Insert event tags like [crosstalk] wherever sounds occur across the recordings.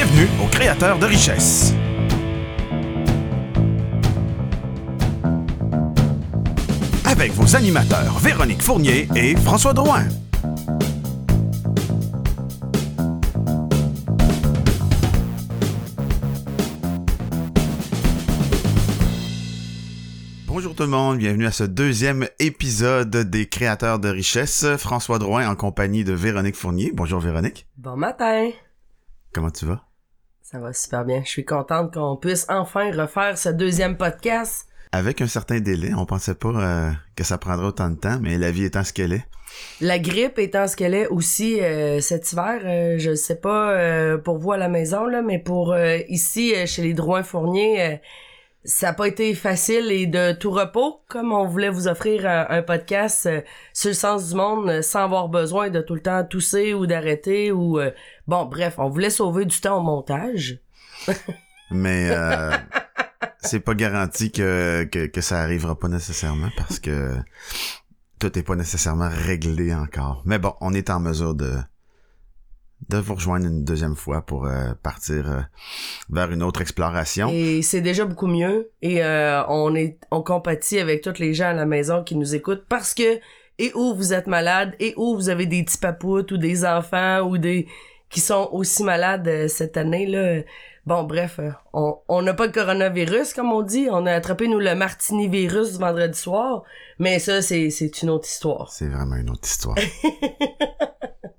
Bienvenue aux créateurs de richesse. Avec vos animateurs Véronique Fournier et François Drouin. Bonjour tout le monde, bienvenue à ce deuxième épisode des créateurs de richesse. François Drouin en compagnie de Véronique Fournier. Bonjour Véronique. Bon matin. Comment tu vas? Ça va super bien. Je suis contente qu'on puisse enfin refaire ce deuxième podcast. Avec un certain délai, on pensait pas euh, que ça prendrait autant de temps, mais la vie étant ce qu'elle est. La grippe étant ce qu'elle est aussi euh, cet hiver, euh, je sais pas pour vous à la maison là, mais pour ici chez les Drouin Fournier, ça n'a pas été facile et de tout repos, comme on voulait vous offrir un, un podcast euh, sur le sens du monde euh, sans avoir besoin de tout le temps tousser ou d'arrêter ou euh, bon bref, on voulait sauver du temps au montage. [laughs] Mais euh, c'est pas garanti que, que, que ça arrivera pas nécessairement parce que tout est pas nécessairement réglé encore. Mais bon, on est en mesure de de vous rejoindre une deuxième fois pour euh, partir euh, vers une autre exploration. Et c'est déjà beaucoup mieux. Et euh, on est on compatit avec tous les gens à la maison qui nous écoutent parce que et où vous êtes malade et où vous avez des petits papoutes ou des enfants ou des qui sont aussi malades euh, cette année là. Bon bref, euh, on n'a pas de coronavirus comme on dit, on a attrapé nous le martini virus vendredi soir, mais ça c'est c'est une autre histoire. C'est vraiment une autre histoire. [laughs]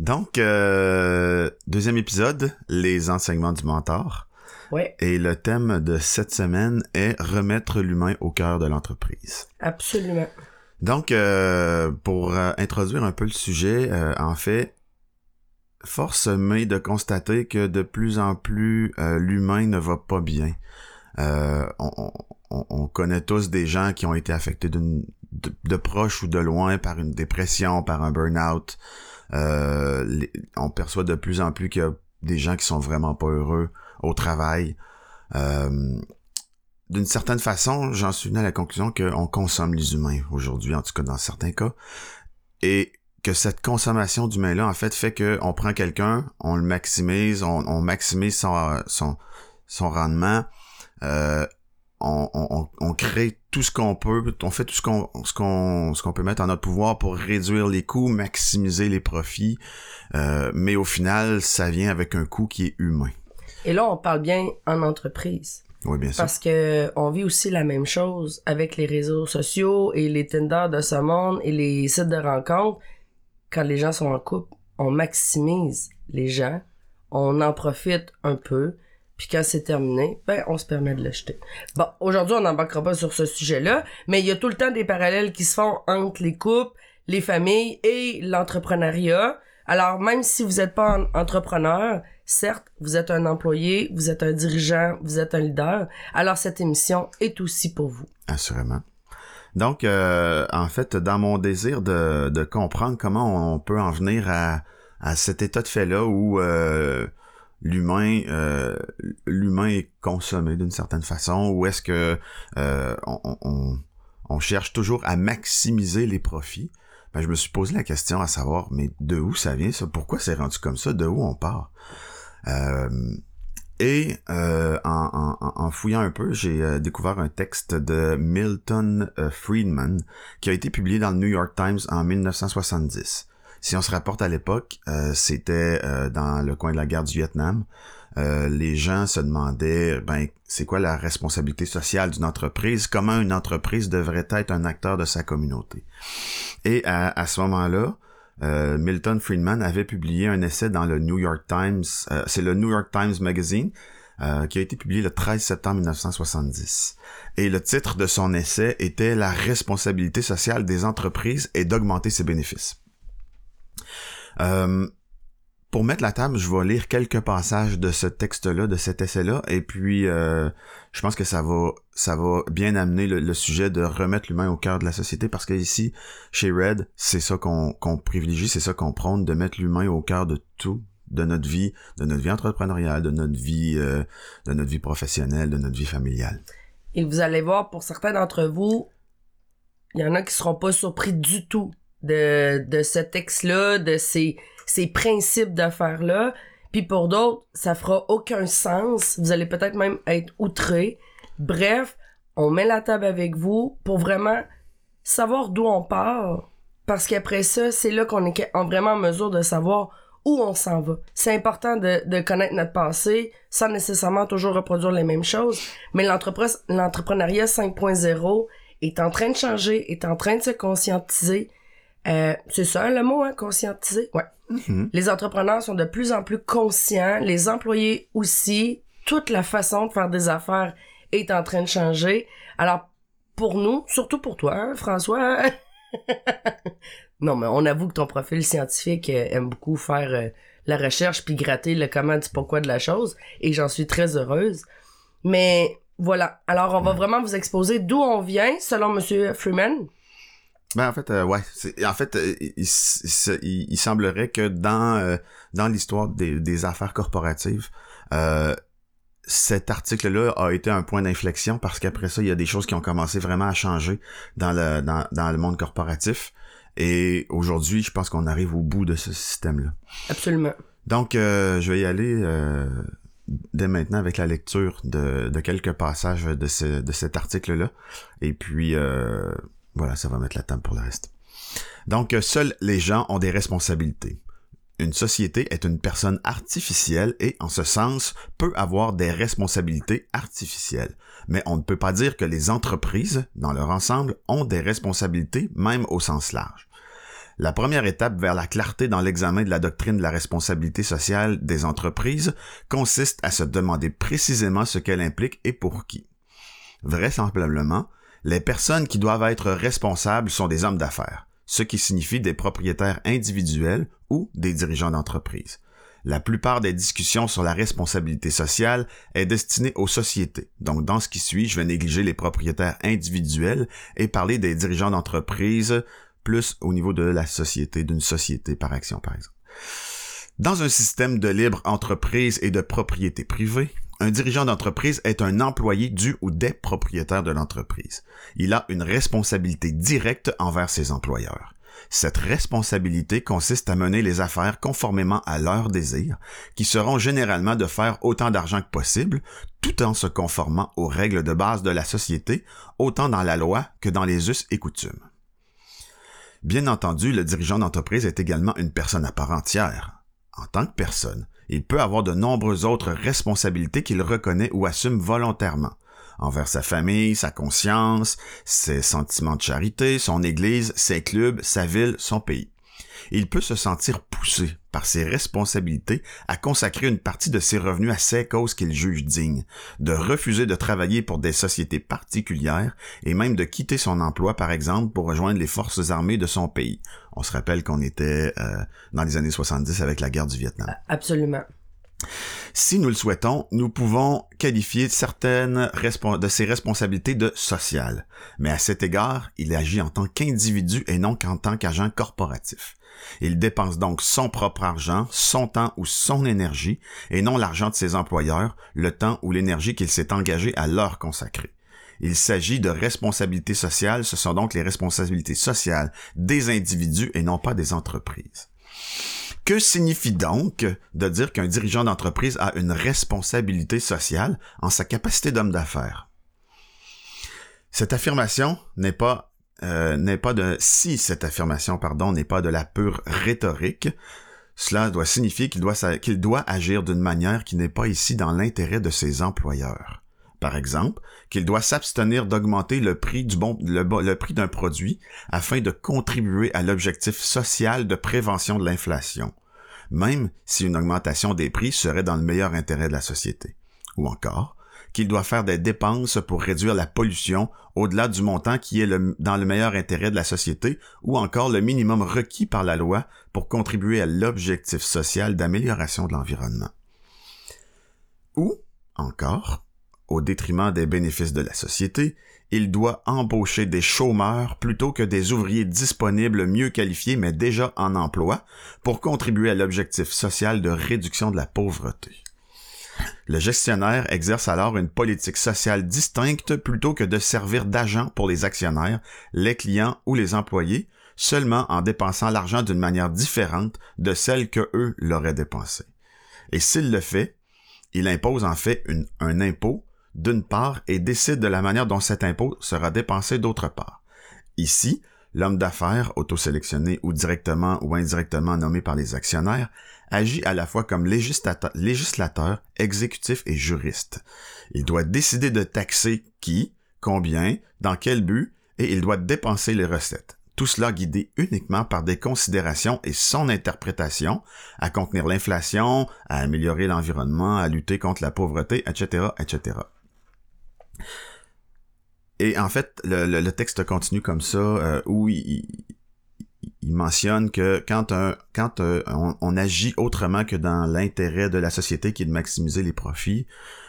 Donc, euh, deuxième épisode, les enseignements du mentor. Ouais, Et le thème de cette semaine est remettre l'humain au cœur de l'entreprise. absolument. Donc, euh, pour euh, introduire un peu le sujet, en fait, force m'est de constater que de plus en plus, l'humain ne va pas bien. On, on- on connaît tous des gens qui ont été affectés d'une- de, proche ou de loin par une dépression, par un burn-out. Euh, on perçoit de plus en plus qu'il y a des gens qui sont vraiment pas heureux au travail. Euh, d'une certaine façon, j'en suis venu à la conclusion qu'on consomme les humains aujourd'hui, en tout cas dans certains cas, et que cette consommation d'humains-là, en fait, fait qu'on prend quelqu'un, on le maximise, on, maximise son, rendement, euh, on crée tout ce qu'on peut, on fait tout ce qu'on ce qu'on ce qu'on peut mettre en notre pouvoir pour réduire les coûts, maximiser les profits, euh, mais au final, ça vient avec un coût qui est humain. Et là on parle bien en entreprise. Oui, bien sûr. Parce que on vit aussi la même chose avec les réseaux sociaux et les Tinder de ce monde et les sites de rencontres. Quand les gens sont en couple, on maximise les gens, on en profite un peu, puis quand c'est terminé, ben on se permet de le jeter. Bon, aujourd'hui on n'embarquera pas sur ce sujet-là, mais il y a tout le temps des parallèles qui se font entre les couples, les familles et l'entrepreneuriat. Alors même si vous n'êtes pas un entrepreneur, certes, vous êtes un employé, vous êtes un dirigeant, vous êtes un leader, alors cette émission est aussi pour vous. Assurément. Donc, euh, en fait, dans mon désir de, de comprendre comment on peut en venir à, à cet état de fait-là où euh, l'humain euh, l'humain est consommé d'une certaine façon, ou est-ce que euh, on, cherche toujours à maximiser les profits, ben, je me suis posé la question à savoir, mais de où ça vient ça? Pourquoi c'est rendu comme ça? De où on part? Euh, et euh, en, en- fouillant un peu, j'ai découvert un texte de Milton Friedman qui a été publié dans le New York Times en 1970. Si on se rapporte à l'époque, euh, c'était euh, dans le coin de la guerre du Vietnam. Euh, les gens se demandaient, ben, c'est quoi la responsabilité sociale d'une entreprise? Comment une entreprise devrait être un acteur de sa communauté? Et à, à ce moment-là, euh, Milton Friedman avait publié un essai dans le New York Times, euh, c'est le New York Times Magazine, euh, qui a été publié le 13 septembre 1970. Et le titre de son essai était La responsabilité sociale des entreprises et d'augmenter ses bénéfices. Euh, pour mettre la table, je vais lire quelques passages de ce texte-là, de cet essai-là, et puis euh, je pense que ça va, ça va bien amener le, sujet de remettre l'humain au cœur de la société, parce que ici, chez Red, c'est ça qu'on qu'on privilégie, c'est ça qu'on prône, de mettre l'humain au cœur de tout, de notre vie, de notre vie entrepreneuriale, de notre vie, euh, de notre vie professionnelle, de notre vie familiale. Et vous allez voir, pour certains d'entre vous, il y en a qui seront pas surpris du tout de, de ce texte-là, de ces, ces principes d'affaires-là. Puis pour d'autres, ça fera aucun sens. Vous allez peut-être même être outré. Bref, on met la table avec vous pour vraiment savoir d'où on part. Parce qu'après ça, c'est là qu'on est vraiment en mesure de savoir où on s'en va. C'est important de, de, connaître notre passé sans nécessairement toujours reproduire les mêmes choses. Mais l'entrepreneuriat 5.0 est en train de changer, est en train de se conscientiser. Euh, c'est ça le mot, hein, conscientiser? Ouais. Mm-hmm. Les entrepreneurs sont de plus en plus conscients, les employés aussi. Toute la façon de faire des affaires est en train de changer. Alors, pour nous, surtout pour toi, hein, François, [laughs] non, mais on avoue que ton profil scientifique euh, aime beaucoup faire euh, la recherche puis gratter le comment du pourquoi de la chose et j'en suis très heureuse. Mais voilà. Alors, on va vraiment vous exposer d'où on vient selon Monsieur Freeman. Ben en fait, euh, ouais. En fait, il, il, semblerait que dans dans l'histoire des, des, affaires corporatives, cet article-là a été un point d'inflexion parce qu'après ça, il y a des choses qui ont commencé vraiment à changer dans le, dans, dans le monde corporatif. Et aujourd'hui, je pense qu'on arrive au bout de ce système-là. Absolument. Donc, euh, je vais y aller euh, dès maintenant avec la lecture de, de quelques passages de, ce, de cet article-là. Et puis, euh, voilà, ça va mettre la table pour le reste. Donc, seuls les gens ont des responsabilités. Une société est une personne artificielle et, en ce sens, peut avoir des responsabilités artificielles. Mais on ne peut pas dire que les entreprises, dans leur ensemble, ont des responsabilités, même au sens large. La première étape vers la clarté dans l'examen de la doctrine de la responsabilité sociale des entreprises consiste à se demander précisément ce qu'elle implique et pour qui. Vraisemblablement, les personnes qui doivent être responsables sont des hommes d'affaires ce qui signifie des propriétaires individuels ou des dirigeants d'entreprise. La plupart des discussions sur la responsabilité sociale est destinée aux sociétés. Donc, dans ce qui suit, je vais négliger les propriétaires individuels et parler des dirigeants d'entreprise plus au niveau de la société, d'une société par action, par exemple. Dans un système de libre entreprise et de propriété privée, un dirigeant d'entreprise est un employé du ou des propriétaires de l'entreprise. Il a une responsabilité directe envers ses employeurs. Cette responsabilité consiste à mener les affaires conformément à leurs désirs, qui seront généralement de faire autant d'argent que possible, tout en se conformant aux règles de base de la société, autant dans la loi que dans les us et coutumes. Bien entendu, le dirigeant d'entreprise est également une personne à part entière. En tant que personne, il peut avoir de nombreuses autres responsabilités qu'il reconnaît ou assume volontairement envers sa famille, sa conscience, ses sentiments de charité, son église, ses clubs, sa ville, son pays. Il peut se sentir poussé par ses responsabilités à consacrer une partie de ses revenus à ces causes qu'il juge dignes, de refuser de travailler pour des sociétés particulières et même de quitter son emploi, par exemple, pour rejoindre les forces armées de son pays. On se rappelle qu'on était euh, dans les années 70 avec la guerre du Vietnam. Absolument. Si nous le souhaitons, nous pouvons qualifier certaines de ses responsabilités de sociales. Mais à cet égard, il agit en tant qu'individu et non qu'en tant qu'agent corporatif. Il dépense donc son propre argent, son temps ou son énergie, et non l'argent de ses employeurs, le temps ou l'énergie qu'il s'est engagé à leur consacrer. Il s'agit de responsabilités sociales, ce sont donc les responsabilités sociales des individus et non pas des entreprises. Que signifie donc de dire qu'un dirigeant d'entreprise a une responsabilité sociale en sa capacité d'homme d'affaires? Cette affirmation n'est pas euh, n'est pas de si cette affirmation pardon n'est pas de la pure rhétorique, cela doit signifier qu'il doit doit agir d'une manière qui n'est pas ici dans l'intérêt de ses employeurs. Par exemple, qu'il doit s'abstenir d'augmenter le prix du bon le prix d'un produit afin de contribuer à l'objectif social de prévention de l'inflation, même si une augmentation des prix serait dans le meilleur intérêt de la société. Ou encore, qu'il doit faire des dépenses pour réduire la pollution au-delà du montant qui est dans le meilleur intérêt de la société ou encore le minimum requis par la loi pour contribuer à l'objectif social d'amélioration de l'environnement. Ou encore, au détriment des bénéfices de la société, il doit embaucher des chômeurs plutôt que des ouvriers disponibles mieux qualifiés mais déjà en emploi pour contribuer à l'objectif social de réduction de la pauvreté. Le gestionnaire exerce alors une politique sociale distincte plutôt que de servir d'agent pour les actionnaires, les clients ou les employés, seulement en dépensant l'argent d'une manière différente de celle que eux l'auraient dépensé. Et s'il le fait, il impose en fait un impôt d'une part et décide de la manière dont cet impôt sera dépensé d'autre part. Ici, l'homme d'affaires, autosélectionné ou directement ou indirectement nommé par les actionnaires, agit à la fois comme législateur, exécutif et juriste. Il doit décider de taxer qui, combien, dans quel but, et il doit dépenser les recettes. Tout cela guidé uniquement par des considérations et son interprétation à contenir l'inflation, à améliorer l'environnement, à lutter contre la pauvreté, etc., etc. Et en fait, le texte continue comme ça, euh, où il, il- mentionne que quand, euh, on, agit autrement que dans l'intérêt de la société, qui est de maximiser les profits,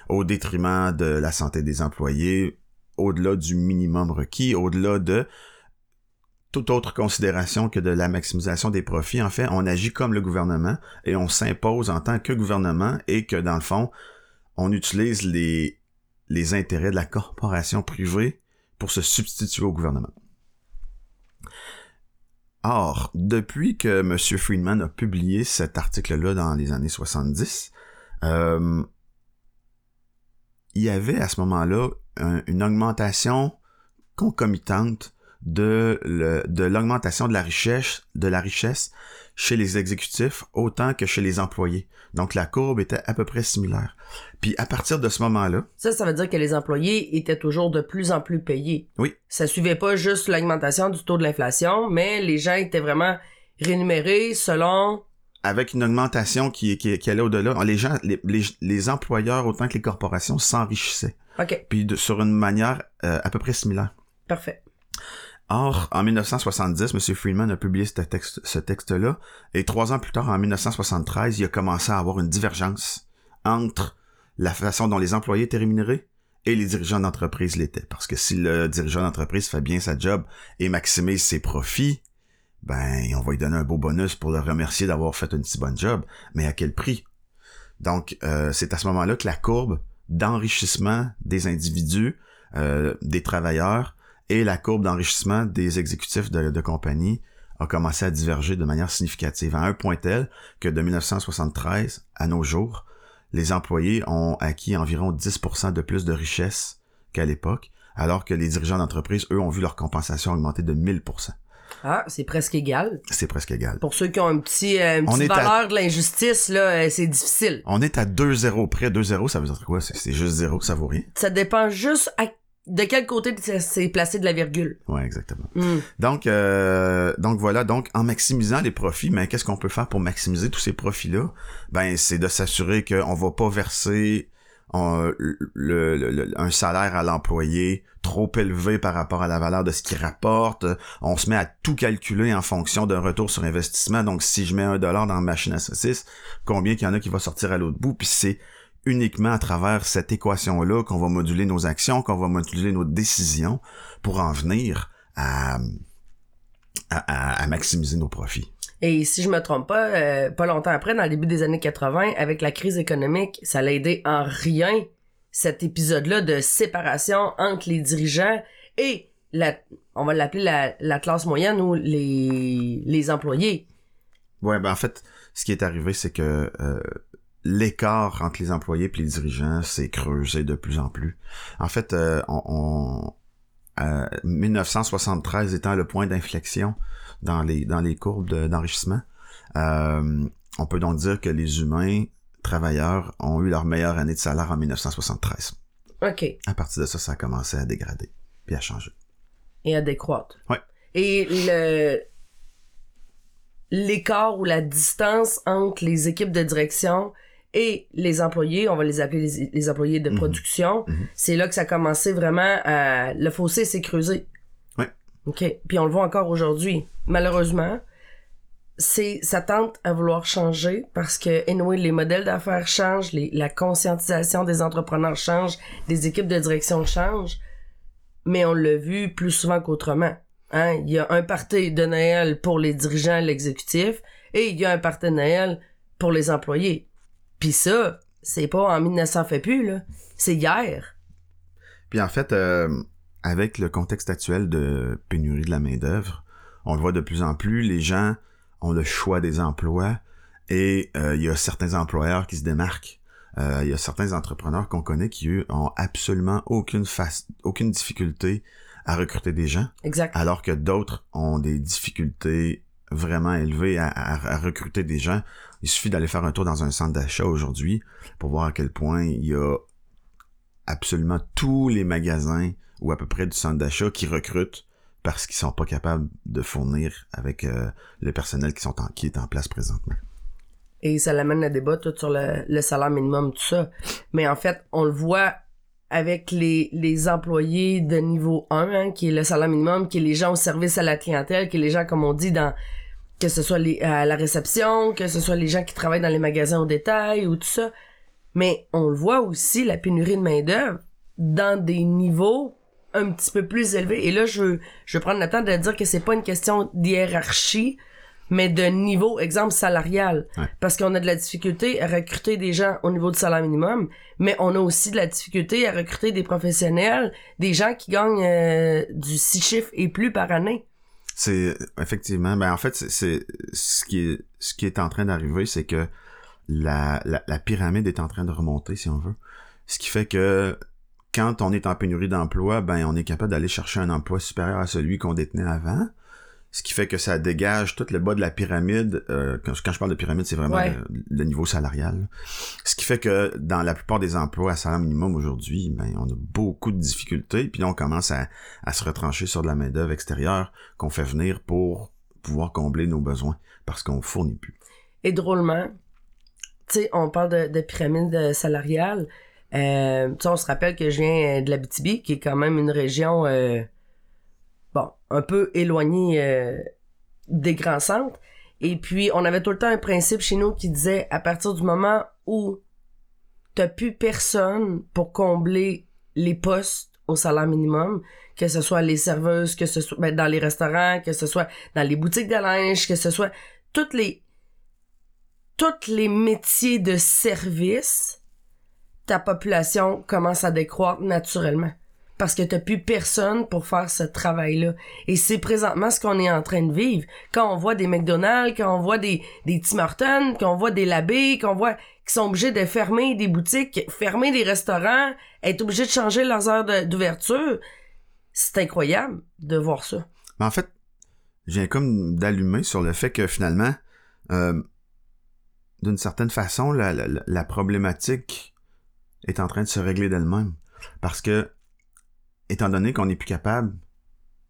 au détriment de la santé des employés, au-delà du minimum requis, au-delà de toute autre considération que de la maximisation des profits, en fait, on agit comme le gouvernement et on s'impose en tant que gouvernement et que, dans le fond, on utilise les intérêts de la corporation privée pour se substituer au gouvernement. Or, depuis que M. Friedman a publié cet article-là dans les années 70, euh, il y avait à ce moment-là un- une augmentation concomitante de l'augmentation de la richesse, de la richesse chez les exécutifs autant que chez les employés. Donc la courbe était à peu près similaire. Puis à partir de ce moment-là, Ça, ça veut dire que les employés étaient toujours de plus en plus payés. Oui. Ça suivait pas juste l'augmentation du taux de l'inflation, mais les gens étaient vraiment rémunérés selon... avec une augmentation qui, qui, qui allait au-delà, les gens, les, les, les employeurs autant que les corporations s'enrichissaient. OK, Puis de- sur une manière euh, à peu près similaire. parfait. Or, en 1970, M. Friedman a publié ce texte- ce texte-là, et trois ans plus tard, en 1973, il a commencé à avoir une divergence entre la façon dont les employés étaient rémunérés et les dirigeants d'entreprise l'étaient. Parce que si le dirigeant d'entreprise fait bien sa job et maximise ses profits, ben, on va lui donner un beau bonus pour le remercier d'avoir fait une si bonne job, mais à quel prix? Donc, euh, c'est à ce moment-là que la courbe d'enrichissement des individus, euh, des travailleurs, et la courbe d'enrichissement des exécutifs de, de compagnie a commencé à diverger de manière significative, à un point tel que de 1973 à nos jours, les employés ont acquis environ 10% de plus de richesse qu'à l'époque, alors que les dirigeants d'entreprise, eux, ont vu leur compensation augmenter de 1000%. Ah, c'est presque égal. C'est presque égal. Pour ceux qui ont un petit, euh, une petite à- valeur de l'injustice, là, euh, c'est difficile. On est à 2-0 près. 2-0, ça veut dire quoi? C'est c'est juste 0, ça vaut rien. Ça dépend juste à- de quel côté c'est placé de la virgule? Ouais, exactement. Hmm. Donc, euh, donc voilà, donc en maximisant les profits, mais qu'est-ce qu'on peut faire pour maximiser tous ces profits-là? Ben, c'est de s'assurer qu'on va pas verser euh, le, le- le- un salaire à l'employé trop élevé par rapport à la valeur de ce qu'il rapporte. On se met à tout calculer en fonction d'un retour sur investissement. Donc, si je mets un dollar dans la machine à saucisse, combien qu'il y en a qui va sortir à l'autre bout? Puis c'est uniquement à travers cette équation-là qu'on va moduler nos actions, qu'on va moduler nos décisions pour en venir à, à, maximiser nos profits. Et si je me trompe pas, euh, pas longtemps après, dans le début des années 80, avec la crise économique, ça l'a aidé en rien cet épisode-là de séparation entre les dirigeants et la, on va l'appeler la, la classe moyenne ou les, les employés. Ouais, ben en fait, ce qui est arrivé, c'est que euh, l'écart entre les employés et les dirigeants s'est creusé de plus en plus. En fait, euh, on, on- euh, 1973 étant le point d'inflexion dans les dans les courbes de- d'enrichissement, euh, on peut donc dire que les humains travailleurs ont eu leur meilleure année de salaire en 1973. OK. À partir de ça, ça a commencé à dégrader puis à changer. Et à décroître. Ouais. Et le l'écart ou la distance entre les équipes de direction et les employés, on va les appeler les, les employés de Mhm. production, Mhm. c'est là que ça a commencé vraiment à... Le fossé s'est creusé. Ouais. OK. Puis on le voit encore aujourd'hui. Malheureusement, c'est ça tente à vouloir changer parce que anyway, les modèles d'affaires changent, les, la conscientisation des entrepreneurs change, des équipes de direction changent, mais on l'a vu plus souvent qu'autrement. Hein? Il y a un party de Noël pour les dirigeants, l'exécutif, et il y a un party de Noël pour les employés. Puis ça, c'est pas en 1900 fait plus, là. C'est hier. Puis en fait, euh, avec le contexte actuel de pénurie de la main-d'œuvre, on le voit de plus en plus, les gens ont le choix des emplois Et euh, il y a certains employeurs qui se démarquent. Euh, il y a certains entrepreneurs qu'on connaît qui, eux, ont absolument aucune, face, aucune difficulté à recruter des gens. Exact. Alors que d'autres ont des difficultés vraiment élevées à, à, à, recruter des gens. Il suffit d'aller faire un tour dans un centre d'achat aujourd'hui pour voir à quel point il y a absolument tous les magasins ou à peu près du centre d'achat qui recrutent parce qu'ils sont pas capables de fournir avec euh, le personnel qui sont qui est en place présentement. Et ça l'amène le débat tout sur le, salaire minimum, tout ça. Mais en fait, on le voit avec les, les employés de niveau 1, hein, qui est le salaire minimum, qui est les gens au service à la clientèle, qui est les gens, comme on dit, dans que ce soit les, à la réception, que ce soit les gens qui travaillent dans les magasins au détail ou tout ça. Mais on le voit aussi, la pénurie de main-d'œuvre, dans des niveaux un petit peu plus élevés. Et là, je veux, je veux prendre le temps de dire que c'est pas une question d'hiérarchie, mais de niveau, exemple salarial. Ouais. Parce qu'on a de la difficulté à recruter des gens au niveau du salaire minimum, mais on a aussi de la difficulté à recruter des professionnels, des gens qui gagnent euh, du six chiffres et plus par année. C'est effectivement, ben en fait, c'est ce qui est ce qui est en train d'arriver, c'est que la, la, la pyramide est en train de remonter, si on veut. Ce qui fait que quand on est en pénurie d'emploi, ben on est capable d'aller chercher un emploi supérieur à celui qu'on détenait avant. Ce qui fait que ça dégage tout le bas de la pyramide. Euh, quand, quand, je parle de pyramide, c'est vraiment Ouais. le, le niveau salarial. Ce qui fait que dans la plupart des emplois à salaire minimum aujourd'hui, ben on a beaucoup de difficultés. Puis là, on commence à, à se retrancher sur de la main-d'œuvre extérieure qu'on fait venir pour pouvoir combler nos besoins parce qu'on fournit plus. Et drôlement, tu sais, on parle de, de pyramide salariale. Euh, tu sais, on se rappelle que je viens euh, de la BTB, qui est quand même une région, euh, un peu éloignée euh, des grands centres. Et puis, on avait tout le temps un principe chez nous qui disait, à partir du moment où t'as plus personne pour combler les postes au salaire minimum, que ce soit les serveuses, que ce soit ben, dans les restaurants, que ce soit dans les boutiques de linge, que ce soit toutes les tous les métiers de service, ta population commence à décroître naturellement. Parce que t'as plus personne pour faire ce travail-là. Et c'est présentement ce qu'on est en train de vivre. Quand on voit des McDonald's, quand on voit des, des Tim Hortons, quand on voit des Labé, qu'on voit qui sont obligés de fermer des boutiques, fermer des restaurants, être obligés de changer leurs heures d'ouverture, c'est incroyable de voir ça. Mais en fait, viens comme d'allumer sur le fait que finalement, euh, d'une certaine façon, la problématique est en train de se régler d'elle-même. Parce que, étant donné qu'on n'est plus capable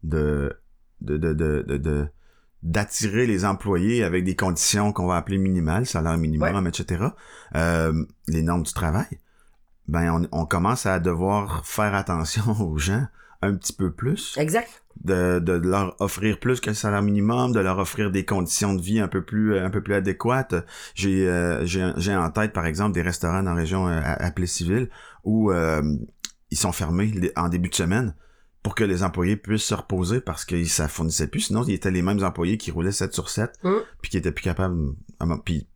de, de, de, de, de, de- d'attirer les employés avec des conditions qu'on va appeler minimales, salaire minimum, etc., euh, les normes du travail, ben on, on commence à devoir faire attention [laughs] aux gens un petit peu plus Exact. de, de leur offrir plus que le salaire minimum, de leur offrir des conditions de vie un peu plus un peu plus adéquates. J'ai euh, j'ai en tête par exemple des restaurants dans la région euh, à Plessisville où ils sont fermés en début de semaine pour que les employés puissent se reposer parce que ça fournissait plus sinon ils étaient les mêmes employés qui roulaient 7 sur 7 Mm. puis qui étaient plus capables puis,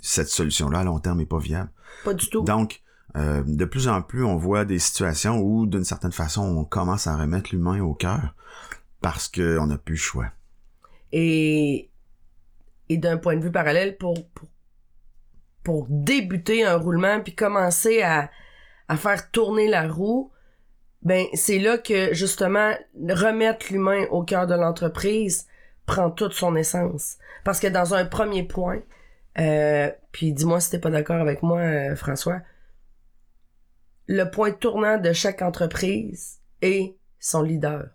cette solution là à long terme est pas viable. Pas du tout. Donc, euh, de plus en plus, on voit des situations où, d'une certaine façon, on commence à remettre l'humain au cœur parce qu'on n'a plus le choix. Et, et d'un point de vue parallèle, pour, pour, pour débuter un roulement puis commencer à, à faire tourner la roue, ben c'est là que justement remettre l'humain au cœur de l'entreprise prend toute son essence. Parce que dans un premier point, euh, puis dis-moi si t'es pas d'accord avec moi, euh, François, le point tournant de chaque entreprise est son leader.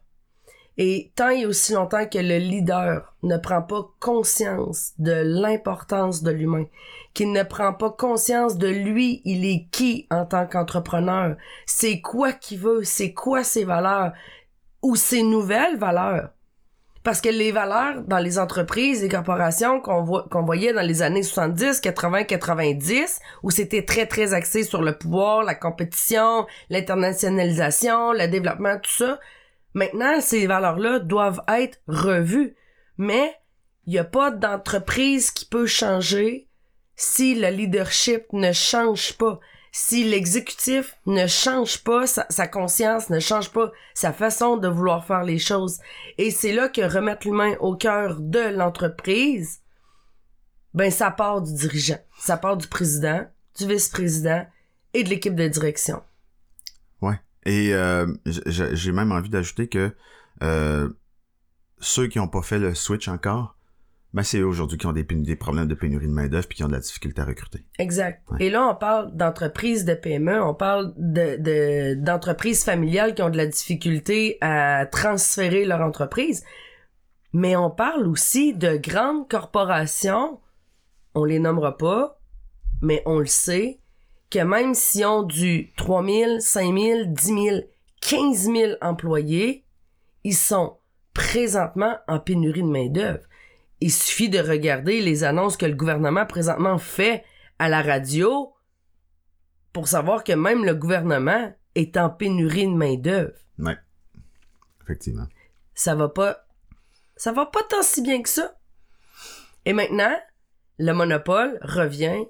Et tant et aussi longtemps que le leader ne prend pas conscience de l'importance de l'humain, qu'il ne prend pas conscience de lui, il est qui en tant qu'entrepreneur, c'est quoi qu'il veut, c'est quoi ses valeurs ou ses nouvelles valeurs. Parce que les valeurs dans les entreprises, les corporations qu'on qu'on voyait dans les années 70, 80, 90, où c'était très, très axé sur le pouvoir, la compétition, l'internationalisation, le développement, tout ça, Maintenant, ces valeurs-là doivent être revues. Mais il n'y a pas d'entreprise qui peut changer si le leadership ne change pas. Si l'exécutif ne change pas, sa, conscience ne change pas, sa façon de vouloir faire les choses. Et c'est là que remettre l'humain au cœur de l'entreprise ben ça part du dirigeant. Ça part du président, du vice-président et de l'équipe de direction. Et euh, j'ai même envie d'ajouter que euh, ceux qui n'ont pas fait le switch encore, ben c'est eux aujourd'hui qui ont des, problèmes de pénurie de main-d'œuvre puis qui ont de la difficulté à recruter. Exact. Ouais. Et là, on parle d'entreprises de PME, on parle de, de- d'entreprises familiales qui ont de la difficulté à transférer leur entreprise. Mais on parle aussi de grandes corporations, on les nommera pas, mais on le sait, que même s'ils ont du 3 000, 5 000, 10 000, 15 000 employés, ils sont présentement en pénurie de main-d'œuvre. Il suffit de regarder les annonces que le gouvernement présentement fait à la radio pour savoir que même le gouvernement est en pénurie de main-d'œuvre. Ouais. Effectivement. Ça va pas ça va pas tant si bien que ça. Et maintenant, le monopole revient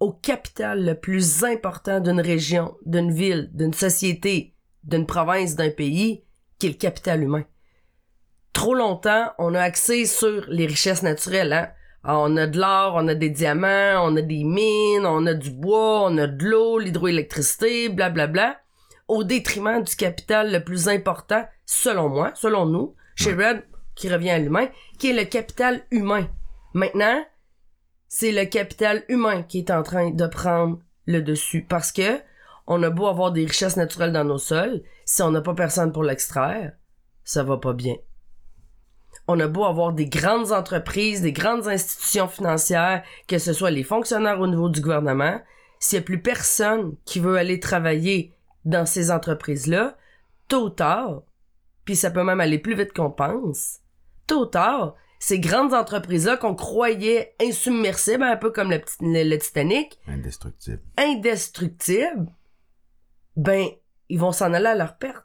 au capital le plus important d'une région, d'une ville, d'une société, d'une province, d'un pays, qui est le capital humain. Trop longtemps, on a axé sur les richesses naturelles, hein. On a de l'or, on a des diamants, on a des mines, on a du bois, on a de l'eau, l'hydroélectricité, blablabla, au détriment du capital le plus important, selon moi, selon nous, chez Red, qui revient à l'humain, qui est le capital humain. Maintenant, c'est le capital humain qui est en train de prendre le dessus parce que on a beau avoir des richesses naturelles dans nos sols, si on n'a pas personne pour l'extraire, ça va pas bien. On a beau avoir des grandes entreprises, des grandes institutions financières, que ce soit les fonctionnaires au niveau du gouvernement, s'il n'y a plus personne qui veut aller travailler dans ces entreprises-là, tôt ou tard, puis ça peut même aller plus vite qu'on pense, tôt ou tard, ces grandes entreprises-là qu'on croyait insubmersibles, un peu comme le, petit- le- le Titanic, Indestructible. indestructibles, ben, ils vont s'en aller à leur perte.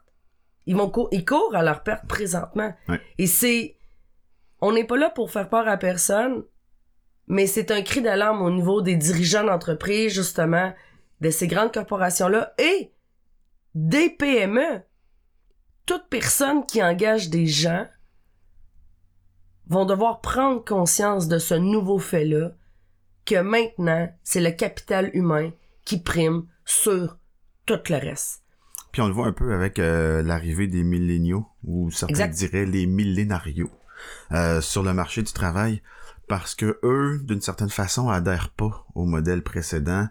Ils vont cou- ils courent à leur perte présentement. Ouais. Et c'est, on n'est pas là pour faire peur à personne, mais c'est un cri d'alarme au niveau des dirigeants d'entreprise, justement, de ces grandes corporations-là et des PME. Toute personne qui engage des gens vont devoir prendre conscience de ce nouveau fait-là, que maintenant, c'est le capital humain qui prime sur tout le reste. Puis on le voit un peu avec euh, l'arrivée des milléniaux, ou certains Exact. diraient les millénarios, euh, sur le marché du travail, parce que eux, d'une certaine façon, adhèrent pas au modèle précédent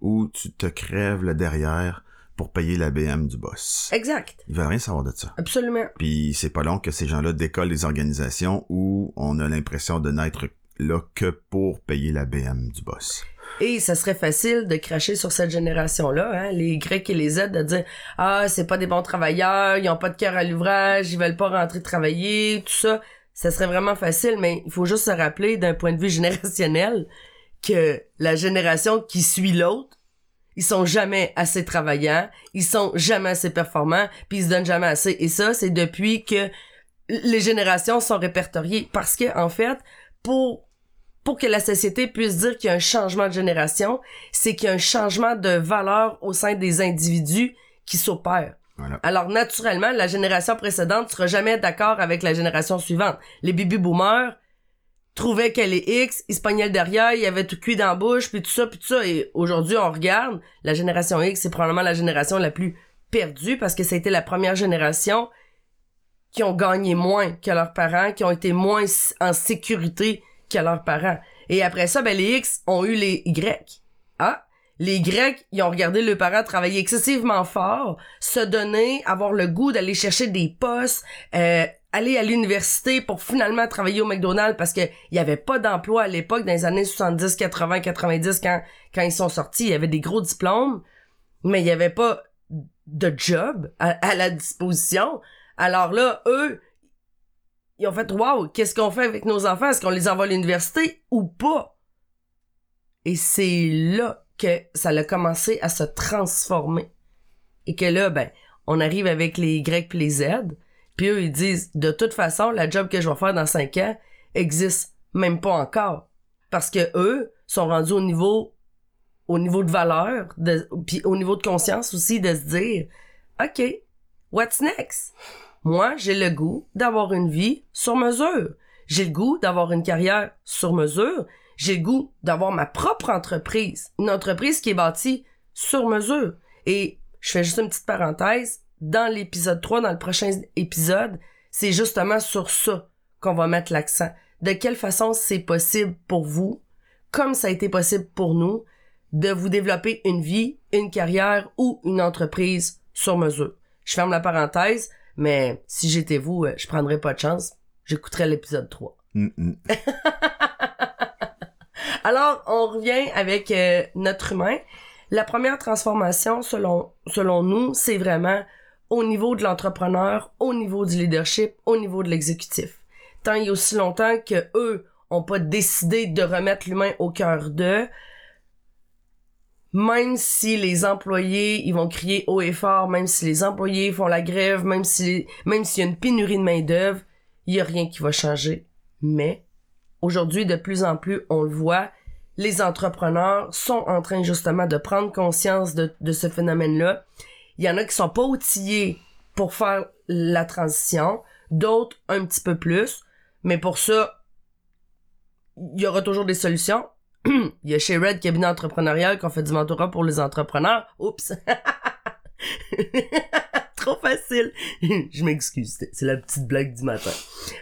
où tu te crèves le derrière pour payer la BM du boss. Exact. Ils veulent rien savoir de ça. Absolument. Puis c'est pas long que ces gens-là décollent les organisations où on a l'impression de n'être là que pour payer la BM du boss. Et ça serait facile de cracher sur cette génération-là, hein, les Grecs et les Z, de dire ah c'est pas des bons travailleurs, ils ont pas de cœur à l'ouvrage, ils veulent pas rentrer travailler, tout ça. Ça serait vraiment facile, mais il faut juste se rappeler d'un point de vue [laughs] générationnel que la génération qui suit l'autre, ils sont jamais assez travaillants, ils sont jamais assez performants, puis ils se donnent jamais assez. Et ça, c'est depuis que les générations sont répertoriées, parce que en fait, pour pour que la société puisse dire qu'il y a un changement de génération, c'est qu'il y a un changement de valeur au sein des individus qui s'opère. Voilà. Alors, naturellement, la génération précédente sera jamais d'accord avec la génération suivante. Les baby boomers trouvaient qu'elle est X, ils se pognaient le derrière, il avait tout cuit dans la bouche, puis tout ça, puis tout ça. Et aujourd'hui, on regarde, la génération X, c'est probablement la génération la plus perdue parce que c'était la première génération qui ont gagné moins que leurs parents, qui ont été moins en sécurité que leurs parents. Et après ça, ben, les X ont eu les Y. Ah, les Y, ils ont regardé leurs parents travailler excessivement fort, se donner, avoir le goût d'aller chercher des postes, euh, aller à l'université pour finalement travailler au McDonald's parce que il y avait pas d'emploi à l'époque dans les années 70, 80, 90 quand quand ils sont sortis, il y avait des gros diplômes, mais il y avait pas de job à, à la disposition. Alors là, eux, ils ont fait waouh, qu'est-ce qu'on fait avec nos enfants? Est-ce qu'on les envoie à l'université ou pas? Et c'est là que ça a commencé à se transformer. Et que là, ben, on arrive avec les Y puis les Z, eux, ils disent, de toute façon, la job que je vais faire dans cinq ans existe même pas encore. Parce que eux sont rendus au niveau, au niveau de valeur, puis au niveau de conscience aussi, de se dire, OK, what's next? Moi, j'ai le goût d'avoir une vie sur mesure. J'ai le goût d'avoir une carrière sur mesure. J'ai le goût d'avoir ma propre entreprise. Une entreprise qui est bâtie sur mesure. Et je fais juste une petite parenthèse. Dans l'épisode 3, dans le prochain épisode, c'est justement sur ça qu'on va mettre l'accent. De quelle façon c'est possible pour vous, comme ça a été possible pour nous, de vous développer une vie, une carrière ou une entreprise sur mesure. Je ferme la parenthèse, mais si j'étais vous, euh, je prendrais pas de chance. J'écouterais l'épisode 3. Mm, mm. [laughs] Alors, on revient avec euh, notre humain. La première transformation, selon, selon nous, c'est vraiment au niveau de l'entrepreneur, au niveau du leadership, au niveau de l'exécutif. Tant a aussi longtemps que eux ont pas décidé de remettre l'humain au cœur d'eux, même si les employés, ils vont crier haut et fort, même si les employés font la grève, même si, même s'il y a une pénurie de main d'œuvre, il y a rien qui va changer. Mais, aujourd'hui, de plus en plus, on le voit, les entrepreneurs sont en train justement de prendre conscience de, de ce phénomène-là. Il y en a qui sont pas outillés pour faire la transition, d'autres un petit peu plus, mais pour ça, il y aura toujours des solutions. [clears throat] il y a chez Red Cabinet Entrepreneurial qu'on fait du mentorat pour les entrepreneurs. Oups! [laughs] Trop facile. [laughs] Je m'excuse, c'est la petite blague du matin.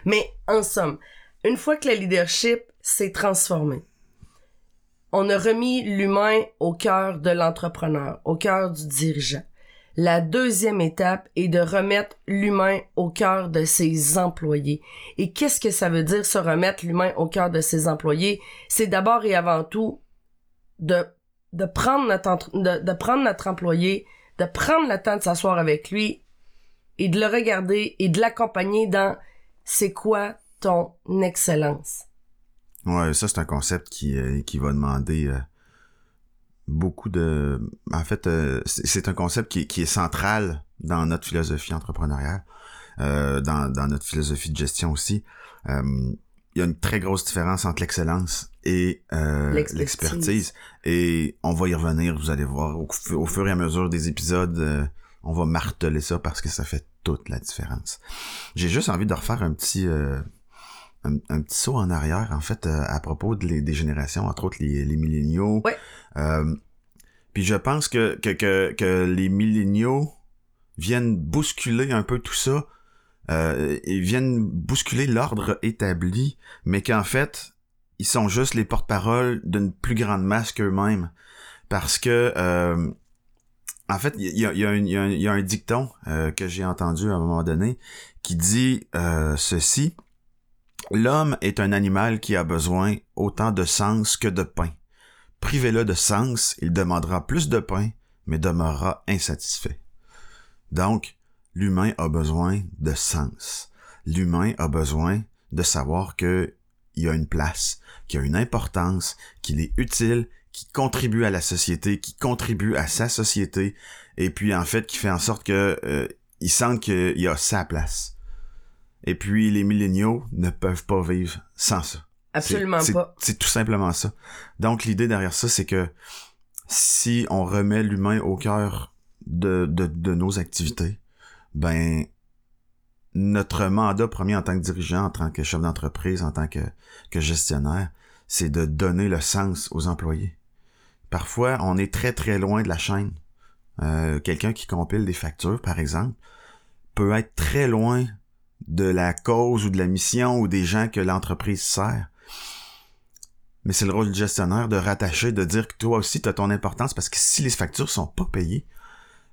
Mais en somme, une fois que le leadership s'est transformé, on a remis l'humain au cœur de l'entrepreneur, au cœur du dirigeant. La deuxième étape est de remettre l'humain au cœur de ses employés. Et qu'est-ce que ça veut dire se remettre l'humain au cœur de ses employés? C'est d'abord et avant tout de, prendre notre, de, prendre notre employé, de prendre le temps de s'asseoir avec lui et de le regarder et de l'accompagner dans c'est quoi ton excellence. Ouais, ça c'est un concept qui, euh, va demander euh, beaucoup de... En fait, euh, c'est un concept qui, qui, est central dans notre philosophie entrepreneuriale, euh, dans, dans, notre philosophie de gestion aussi. Euh, il y a une très grosse différence entre l'excellence et l'expertise. Et on va y revenir, vous allez voir, au, au fur et à mesure des épisodes, on va marteler ça parce que ça fait toute la différence. J'ai juste envie de refaire un petit un, petit saut en arrière, en fait, euh, à propos de des générations, entre autres les, les milléniaux. Ouais. Euh, puis je pense que, que, que, que, les milléniaux viennent bousculer un peu tout ça. Euh, ils viennent bousculer l'ordre établi, mais qu'en fait, ils sont juste les porte-parole d'une plus grande masse qu'eux-mêmes. Parce que, euh, en fait, il y a, y, a y, a y a, un dicton euh, que j'ai entendu à un moment donné qui dit euh, ceci. L'homme est un animal qui a besoin autant de sens que de pain. Privez-le de sens, il demandera plus de pain, mais demeurera insatisfait. Donc, l'humain a besoin de sens. L'humain a besoin de savoir qu'il y a une place, qu'il a une importance, qu'il est utile, qui contribue à la société, qui contribue à sa société, et puis en fait qui fait en sorte que euh, il sent qu'il y a sa place. Et puis, les milléniaux ne peuvent pas vivre sans ça. Absolument pas. C'est tout simplement ça. Donc, l'idée derrière ça, c'est que si on remet l'humain au cœur de, de, de, nos activités, ben, notre mandat premier en tant que dirigeant, en tant que chef d'entreprise, en tant que, que gestionnaire, c'est de donner le sens aux employés. Parfois, on est très très loin de la chaîne. Euh, Quelqu'un qui compile des factures, par exemple, peut être très loin de la cause ou de la mission ou des gens que l'entreprise sert. Mais c'est le rôle du gestionnaire de rattacher, de dire que toi aussi tu as ton importance parce que si les factures sont pas payées,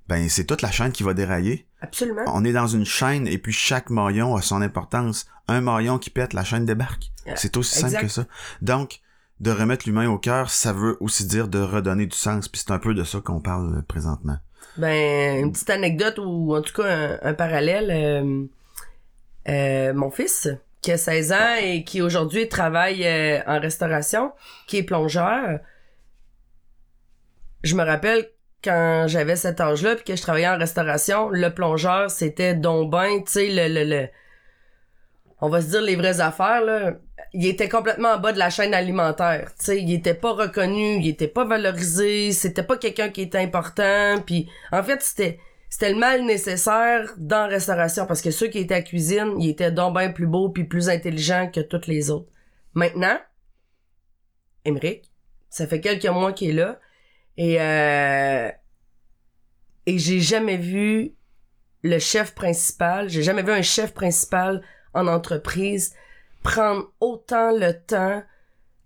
ben c'est toute la chaîne qui va dérailler. Absolument. On est dans une chaîne et puis chaque maillon a son importance. Un maillon qui pète, la chaîne débarque. Euh, c'est aussi simple que ça. Donc, de remettre l'humain au cœur, ça veut aussi dire de redonner du sens. Puis c'est un peu de ça qu'on parle présentement. Ben, une petite anecdote ou en tout cas un, parallèle. Euh, euh, mon fils, qui a 16 ans et qui aujourd'hui travaille euh, en restauration, qui est plongeur. Je me rappelle quand j'avais cet âge-là puis que je travaillais en restauration, le plongeur c'était donc ben, tu sais le, le, le on va se dire les vraies affaires là, il était complètement en bas de la chaîne alimentaire, tu sais, il était pas reconnu, il était pas valorisé, c'était pas quelqu'un qui était important puis en fait c'était c'était le mal nécessaire dans la restauration parce que ceux qui étaient à cuisine, ils étaient donc bien plus beaux puis plus intelligents que tous les autres. Maintenant, Émeric, ça fait quelques mois qu'il est là et euh, et j'ai jamais vu le chef principal, j'ai jamais vu un chef principal en entreprise prendre autant le temps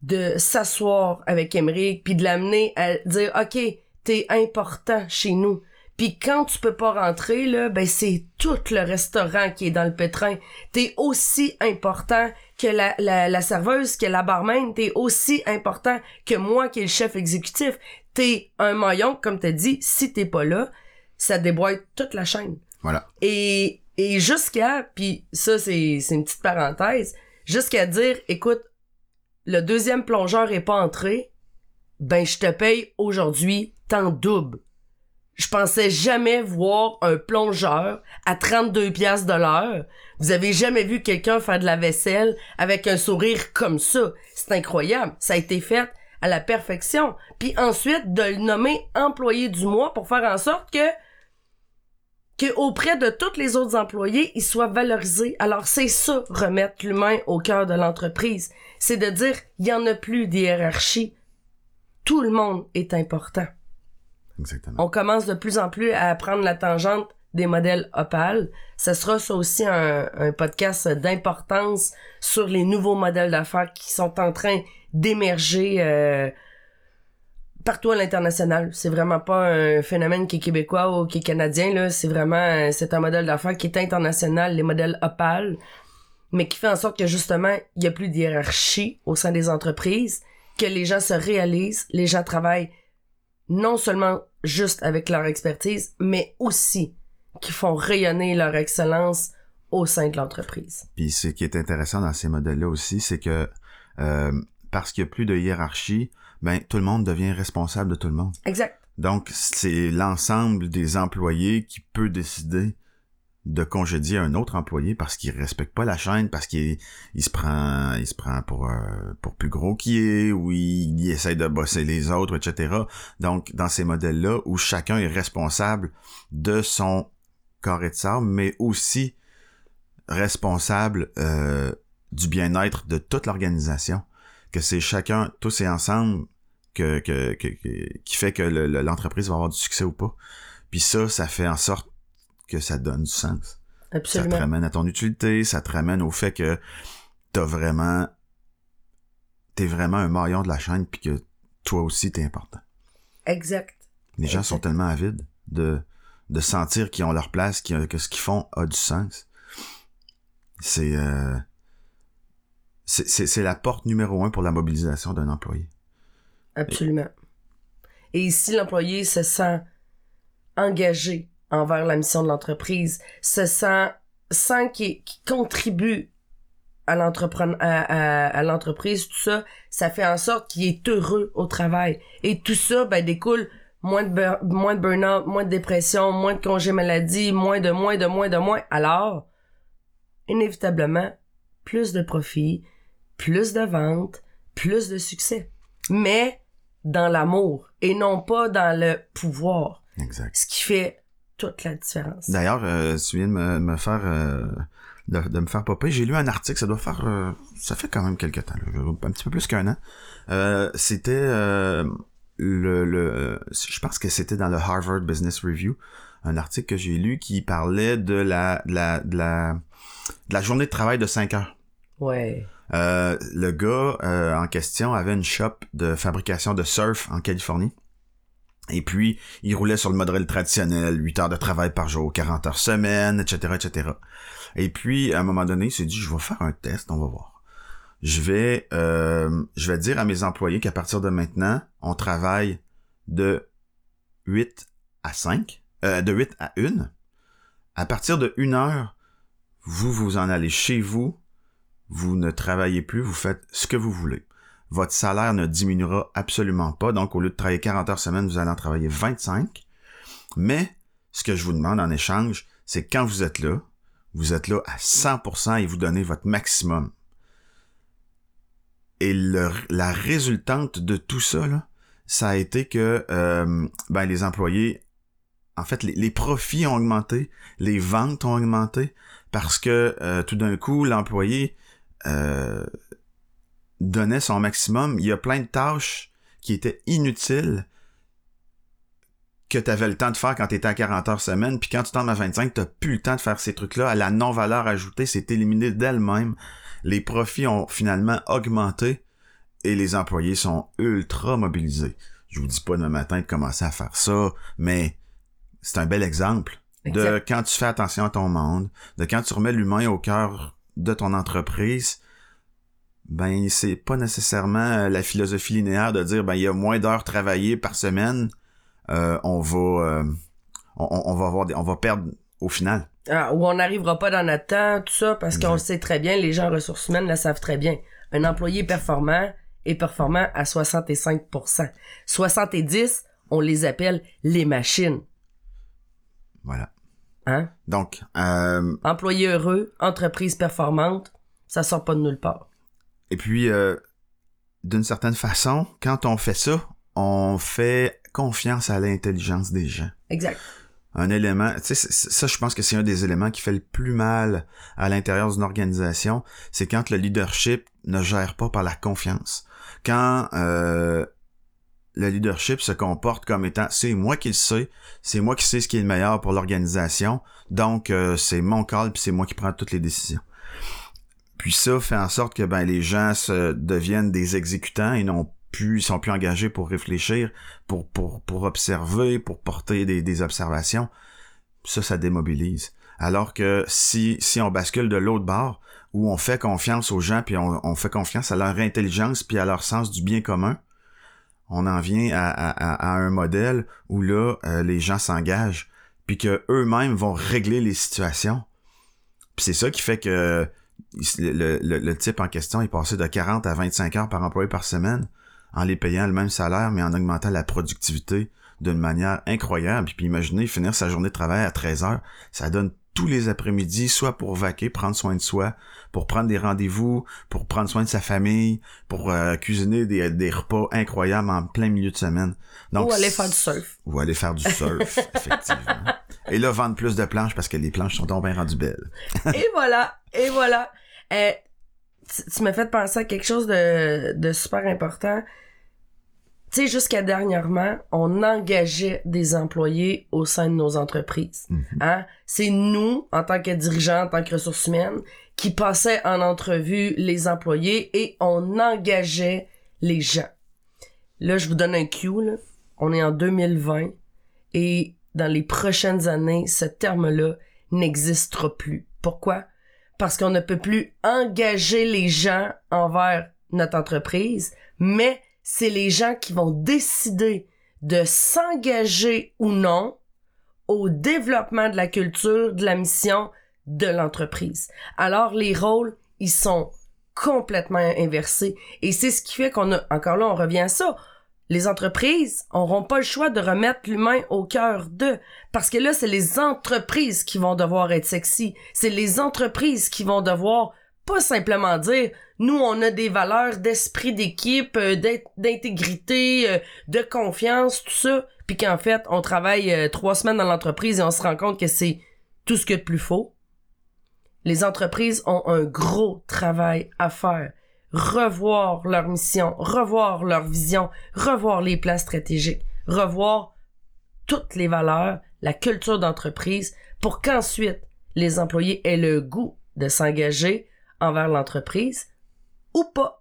de s'asseoir avec Emmerich puis de l'amener à dire OK, t'es important chez nous. Puis quand tu peux pas rentrer là, ben c'est tout le restaurant qui est dans le pétrin. T'es aussi important que la, la, la serveuse, que la barmaid, t'es aussi important que moi qui est le chef exécutif. T'es un maillon, comme t'as dit, si t'es pas là, ça déboîte toute la chaîne. Voilà. Et, et jusqu'à, puis ça c'est c'est une petite parenthèse, jusqu'à dire, écoute, le deuxième plongeur est pas entré, ben je te paye aujourd'hui tant double. Je pensais jamais voir un plongeur à 32 pièces de l'heure. Vous avez jamais vu quelqu'un faire de la vaisselle avec un sourire comme ça. C'est incroyable. Ça a été fait à la perfection. Puis ensuite, de le nommer employé du mois pour faire en sorte que que auprès de tous les autres employés, il soit valorisé. Alors c'est ça, remettre l'humain au cœur de l'entreprise. C'est de dire, il y en a plus d'hierarchie. Tout le monde est important. On commence de plus en plus à prendre la tangente des modèles Opal. Ce sera aussi un, podcast d'importance sur les nouveaux modèles d'affaires qui sont en train d'émerger euh, partout à l'international. C'est vraiment pas un phénomène qui est québécois ou qui est canadien. C'est vraiment euh, c'est un modèle d'affaires qui est international, les modèles Opal, mais qui fait en sorte que justement il y a plus de hiérarchie au sein des entreprises, que les gens se réalisent, les gens travaillent non seulement juste avec leur expertise, mais aussi qui font rayonner leur excellence au sein de l'entreprise. Puis ce qui est intéressant dans ces modèles-là aussi, c'est que euh, parce qu'il y a plus de hiérarchie, ben tout le monde devient responsable de tout le monde. Exact. Donc c'est l'ensemble des employés qui peut décider de congédier un autre employé parce qu'il respecte pas la chaîne, parce qu'il il se prend, il se prend pour euh, pour plus gros qu'il est, ou il, il essaie de bosser les autres, etc. Donc dans ces modèles-là où chacun est responsable de son carré de sable, mais aussi responsable euh, du bien-être de toute l'organisation, que c'est chacun, tous et ensemble, que, que, que, qui fait que le- le- l'entreprise va avoir du succès ou pas. Puis ça, ça fait en sorte que ça donne du sens. Ça te Absolument. ramène à ton utilité, ça te ramène au fait que t'as vraiment, t'es vraiment un maillon de la chaîne puis que toi aussi t'es important. Exact. Les gens sont tellement avides de, de sentir qu'ils ont leur place, que ce qu'ils font a du sens. C'est, euh, c'est, c'est, la porte numéro un pour la mobilisation d'un employé. Absolument. Et ici, l'employé se sent engagé envers la mission de l'entreprise, se sent, sent qu'il qu'il contribue à l'entrepren- à, à- à l'entreprise, tout ça, ça fait en sorte qu'il est heureux au travail. Et tout ça, ben, découle moins de, bur- moins de burn-out, moins de dépression, moins de congés maladie, moins de moins de moins de moins. Alors, inévitablement, plus de profit, plus de ventes, plus de succès. Mais dans l'amour et non pas dans le pouvoir. Exact. Ce qui fait toute la différence. D'ailleurs, euh, tu viens de me, me faire euh, de, de me faire popper. J'ai lu un article, ça doit faire euh, ça fait quand même quelques temps, là, un petit peu plus qu'un an. C'était le, le je pense que c'était dans le Harvard Business Review, un article que j'ai lu qui parlait de la de la de la de la journée de travail de 5 heures. Ouais. Le gars en question avait une shop de fabrication de surf en Californie. Et puis, il roulait sur le modèle traditionnel, 8 heures de travail par jour, 40 heures semaine, etc., etc. Et puis, à un moment donné, il s'est dit, je vais faire un test, on va voir. Je vais, euh, je vais dire à mes employés qu'à partir de maintenant, on travaille de 8 à 5, euh, de 8 à 1. À partir de 1 heure, vous vous en allez chez vous, vous ne travaillez plus, vous faites ce que vous voulez. Votre salaire ne diminuera absolument pas. Donc, au lieu de travailler 40 heures semaine, vous allez en travailler 25. Mais, ce que je vous demande en échange, c'est quand vous êtes là, vous êtes là à 100% et vous donnez votre maximum. Et le- la résultante de tout ça, là, ça a été que euh, ben, les employés en fait, les, profits ont augmenté, les ventes ont augmenté, parce que euh, tout d'un coup, l'employé euh, donnait son maximum. Il y a plein de tâches qui étaient inutiles que tu avais le temps de faire quand tu étais à 40 heures semaine, puis quand tu tombes à 25, tu plus le temps de faire ces trucs-là. À la non-valeur ajoutée, c'est éliminé d'elle-même. Les profits ont finalement augmenté et les employés sont ultra mobilisés. Je vous dis pas demain matin de commencer à faire ça, mais c'est un bel exemple de quand tu fais attention à ton monde, de quand tu remets l'humain au cœur de ton entreprise, ben c'est pas nécessairement euh, la philosophie linéaire de dire ben il y a moins d'heures travaillées par semaine, euh, on va euh, on, on va avoir des, on va perdre au final. Ah, ou on n'arrivera pas dans notre temps, tout ça, parce qu'on le sait très bien, les gens en ressources humaines le savent très bien. Un employé performant est performant à 65%. 70, on les appelle les machines. Voilà. Hein? Donc euh, Employé heureux, entreprise performante, ça sort pas de nulle part. Et puis euh, d'une certaine façon, quand on fait ça, on fait confiance à l'intelligence des gens. Exact. un élément, tu sais, ça, je pense que c'est un des éléments qui fait le plus mal à l'intérieur d'une organisation, c'est quand le leadership ne gère pas par la confiance. Quand euh, le leadership se comporte comme étant, c'est moi qui le sais, c'est moi qui sais ce qui est le meilleur pour l'organisation, donc euh, c'est mon call puis c'est moi qui prends toutes les décisions. Puis ça fait en sorte que ben les gens se deviennent des exécutants et non plus, ils sont plus engagés pour réfléchir, pour, pour, pour observer, pour porter des, observations. Ça, ça démobilise. Alors que si, si on bascule de l'autre bord, où on fait confiance aux gens, puis on, on fait confiance à leur intelligence, puis à leur sens du bien commun, on en vient à, à, un modèle où là, euh, les gens s'engagent, puis que eux-mêmes vont régler les situations. Puis c'est ça qui fait que le, le, type en question est passé de 40 à 25 heures par employé par semaine en les payant le même salaire, mais en augmentant la productivité d'une manière incroyable. Puis, puis imaginez finir sa journée de travail à 13 heures, ça donne tous les après-midi, soit pour vaquer, prendre soin de soi, pour prendre des rendez-vous, pour prendre soin de sa famille, pour euh, cuisiner des, des repas incroyables en plein milieu de semaine. Donc, Ou aller faire du surf. Ou aller faire du surf, [laughs] effectivement. Et là, vendre plus de planches parce que les planches sont donc bien rendues belles. [laughs] et voilà, et voilà. Euh, tu, tu m'as fait penser à quelque chose de, de super important. Tu sais, jusqu'à dernièrement, on engageait des employés au sein de nos entreprises. Mhm. Hein? C'est nous, en tant que dirigeants, en tant que ressources humaines, qui passaient en entrevue les employés et on engageait les gens. Là, je vous donne un cue, là. On est en 2020 et dans les prochaines années, ce terme-là n'existera plus. Pourquoi? Parce qu'on ne peut plus engager les gens envers notre entreprise, mais c'est les gens qui vont décider de s'engager ou non au développement de la culture, de la mission de l'entreprise. Alors les rôles, ils sont complètement inversés. Et c'est ce qui fait qu'on a, encore là, on revient à ça. Les entreprises auront pas le choix de remettre l'humain au cœur d'eux. Parce que là, c'est les entreprises qui vont devoir être sexy. C'est les entreprises qui vont devoir pas simplement dire, nous, on a des valeurs d'esprit d'équipe, euh, d'in- d'intégrité, euh, de confiance, tout ça. Puis qu'en fait, on travaille euh, trois semaines dans l'entreprise et on se rend compte que c'est tout ce a de plus faux. Les entreprises ont un gros travail à faire. Revoir leur mission, revoir leur vision, revoir les plans stratégiques, revoir toutes les valeurs, la culture d'entreprise pour qu'ensuite les employés aient le goût de s'engager envers l'entreprise ou pas.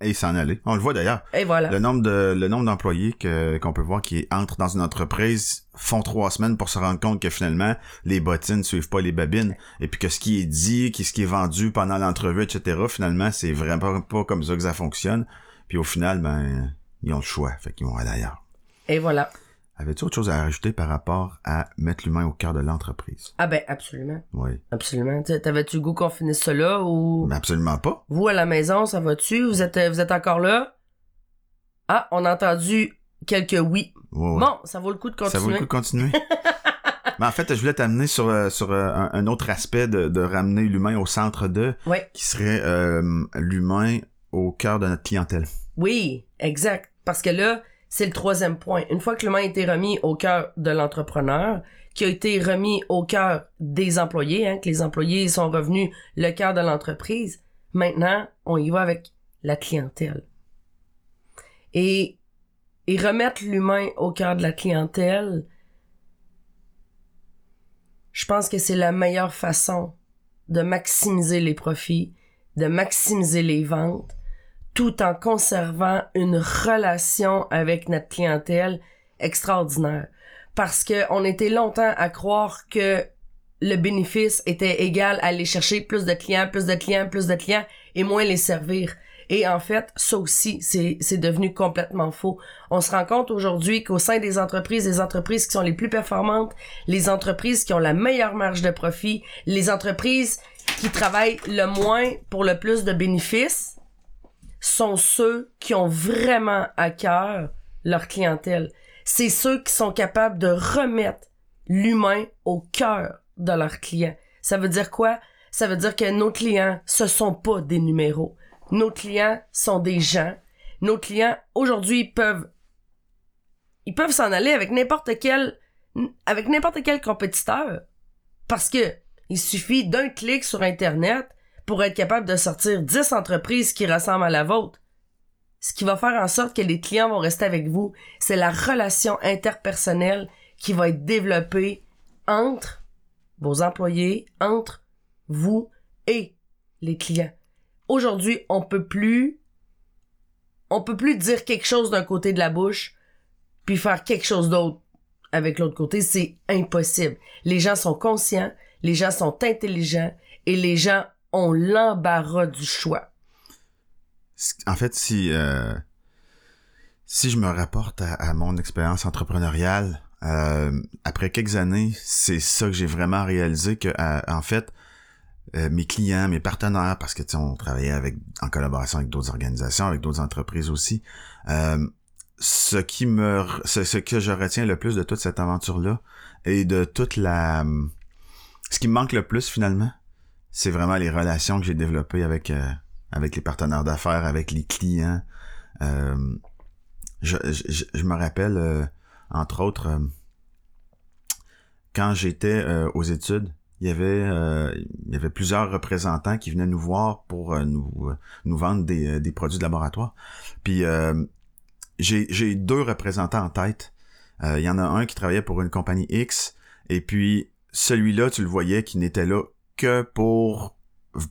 Et s'en aller. On le voit d'ailleurs. Et voilà. Le nombre de le nombre d'employés que qu'on peut voir qui entrent dans une entreprise font trois semaines pour se rendre compte que finalement les bottines suivent pas les babines et puis que ce qui est dit, ce qui est vendu pendant l'entrevue, etc. Finalement c'est vraiment pas comme ça que ça fonctionne. Puis au final ben ils ont le choix, fait qu'ils vont aller ailleurs. Et voilà. Avais-tu autre chose à rajouter par rapport à mettre l'humain au cœur de l'entreprise? Ah ben absolument, Oui, absolument. T'avais-tu le goût qu'on finisse là ou? Mais absolument pas. vous à la maison, ça va-tu? Vous êtes vous êtes encore là? Ah, on a entendu quelques oui. Ouais, ouais. Bon, ça vaut le coup de continuer. Ça vaut le coup de continuer. [laughs] Mais en fait, je voulais t'amener sur, euh, sur euh, un, un autre aspect de, de ramener l'humain au centre de, Ouais. qui serait euh, l'humain au cœur de notre clientèle. Oui, exact. Parce que là, c'est le troisième point. Une fois que l'humain a été remis au cœur de l'entrepreneur, qui a été remis au cœur des employés, hein, que les employés sont revenus le cœur de l'entreprise, maintenant, on y va avec la clientèle. Et, et remettre l'humain au cœur de la clientèle, je pense que c'est la meilleure façon de maximiser les profits, de maximiser les ventes, tout en conservant une relation avec notre clientèle extraordinaire. Parce que on était longtemps à croire que le bénéfice était égal à aller chercher plus de clients, plus de clients, plus de clients et moins les servir. Et en fait, ça aussi, c'est devenu complètement faux. On se rend compte aujourd'hui qu'au sein des entreprises, les entreprises qui sont les plus performantes, les entreprises qui ont la meilleure marge de profit, les entreprises qui travaillent le moins pour le plus de bénéfices, sont ceux qui ont vraiment à cœur leur clientèle. C'est ceux qui sont capables de remettre l'humain au cœur de leurs clients. Ça veut dire quoi? Ça veut dire que nos clients, ce sont pas des numéros. Nos clients sont des gens. Nos clients, aujourd'hui, peuvent, ils peuvent s'en aller avec n'importe quel, avec n'importe quel compétiteur. Parce que il suffit d'un clic sur Internet pour être capable de sortir 10 entreprises qui ressemblent à la vôtre. Ce qui va faire en sorte que les clients vont rester avec vous, c'est la relation interpersonnelle qui va être développée entre vos employés, entre vous et les clients. Aujourd'hui, on peut plus on peut plus dire quelque chose d'un côté de la bouche puis faire quelque chose d'autre avec l'autre côté, c'est impossible. Les gens sont conscients, les gens sont intelligents et les gens ont l'embarras du choix. En fait, si euh, si je me rapporte à, mon expérience entrepreneuriale, euh, après quelques années, c'est ça que j'ai vraiment réalisé que euh, en fait, mes clients, mes partenaires, parce que on travaillait avec en collaboration avec d'autres organisations, avec d'autres entreprises aussi. ce qui me, ce, ce, que je retiens le plus de toute cette aventure là et de toute la, ce qui me manque le plus finalement, c'est vraiment les relations que j'ai développées avec euh, avec les partenaires d'affaires, avec les clients. Euh, je, je, me rappelle, euh, entre autres, quand j'étais aux études, il y avait il y avait plusieurs représentants qui venaient nous voir pour nous nous vendre des, des produits de laboratoire. Puis j'ai j'ai deux représentants en tête. Il y en a un qui travaillait pour une compagnie X et puis celui-là, tu le voyais qui n'était là que pour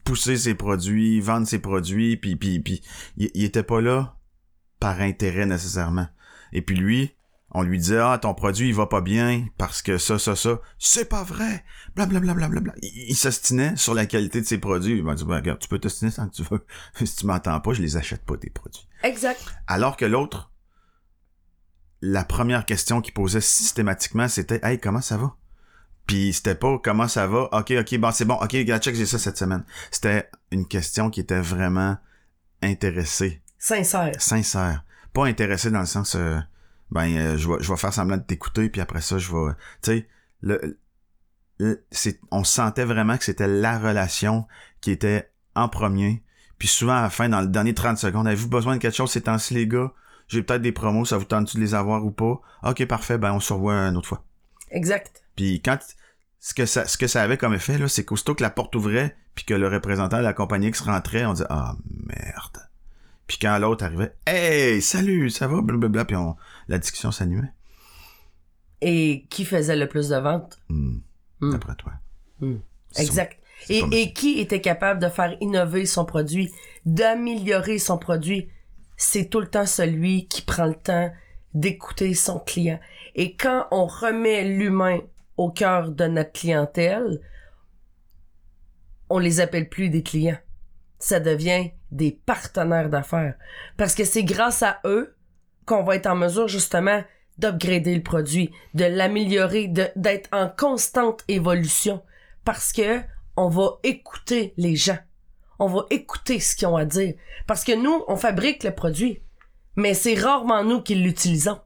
pousser ses produits, vendre ses produits, puis puis puis il, était pas là par intérêt nécessairement. Et puis lui, on lui disait ah ton produit il va pas bien parce que ça ça ça. C'est pas vrai! Blablabla bla, bla, bla, il, il s'ostinait sur la qualité de ses produits. Il m'a dit ben, regarde tu peux t'ostiner tant que tu veux. [laughs] Si tu m'entends pas je les achète pas tes produits. Exact. Alors que l'autre la première question qu'il posait systématiquement c'était hey comment ça va? Puis c'était pas comment ça va. Ok, ok, bon c'est bon. Ok, gars, check, j'ai ça cette semaine. C'était une question qui était vraiment intéressée. Sincère. Sincère. Pas intéressée dans le sens, euh, ben euh, je vais je vais faire semblant de t'écouter puis après ça je vais, tu sais, le, c'est, on sentait vraiment que c'était la relation qui était en premier. Puis souvent à la fin, dans le dernier 30 secondes, avez-vous besoin de quelque chose ces temps-ci les gars? J'ai peut-être des promos, ça vous tente de les avoir ou pas? Ok, parfait, ben on se revoit une autre fois. Exact. Puis quand ce que ça ce que ça avait comme effet là, c'est qu'aussitôt que la porte ouvrait puis que le représentant de la compagnie X rentrait, on disait ah merde. Puis quand l'autre arrivait, hey salut, ça va, blablabla, puis on, la discussion s'animait. Et qui faisait le plus de ventes? Hmm. Hmm. D'après toi. Hmm. Exact. Et, et qui était capable de faire innover son produit, d'améliorer son produit? C'est tout le temps celui qui prend le temps d'écouter son client. Et quand on remet l'humain au cœur de notre clientèle, on les appelle plus des clients. Ça devient des partenaires d'affaires. Parce que c'est grâce à eux qu'on va être en mesure justement d'upgrader le produit, de l'améliorer, d'être en constante évolution. Parce que on va écouter les gens. On va écouter ce qu'ils ont à dire. Parce que nous, on fabrique le produit. Mais c'est rarement nous qui l'utilisons.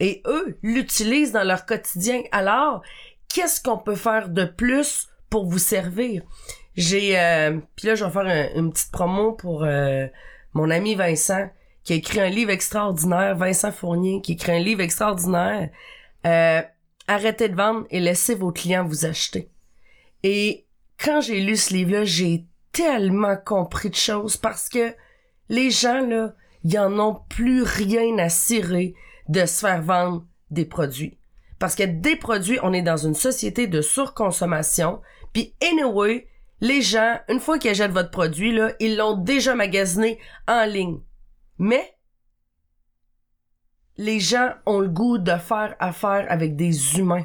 Et eux l'utilisent dans leur quotidien. Alors, qu'est-ce qu'on peut faire de plus pour vous servir? J'ai... Euh, puis là, je vais faire une petite promo pour euh, mon ami Vincent qui a écrit un livre extraordinaire, Vincent Fournier, qui a écrit un livre extraordinaire, euh, Arrêtez de vendre et laissez vos clients vous acheter. Et quand j'ai lu ce livre-là, j'ai tellement compris de choses parce que les gens, là, ils en ont plus rien à cirer de se faire vendre des produits. Parce que des produits, on est dans une société de surconsommation. Puis anyway, les gens, une fois qu'ils achètent votre produit, là, ils l'ont déjà magasiné en ligne. Mais les gens ont le goût de faire affaire avec des humains.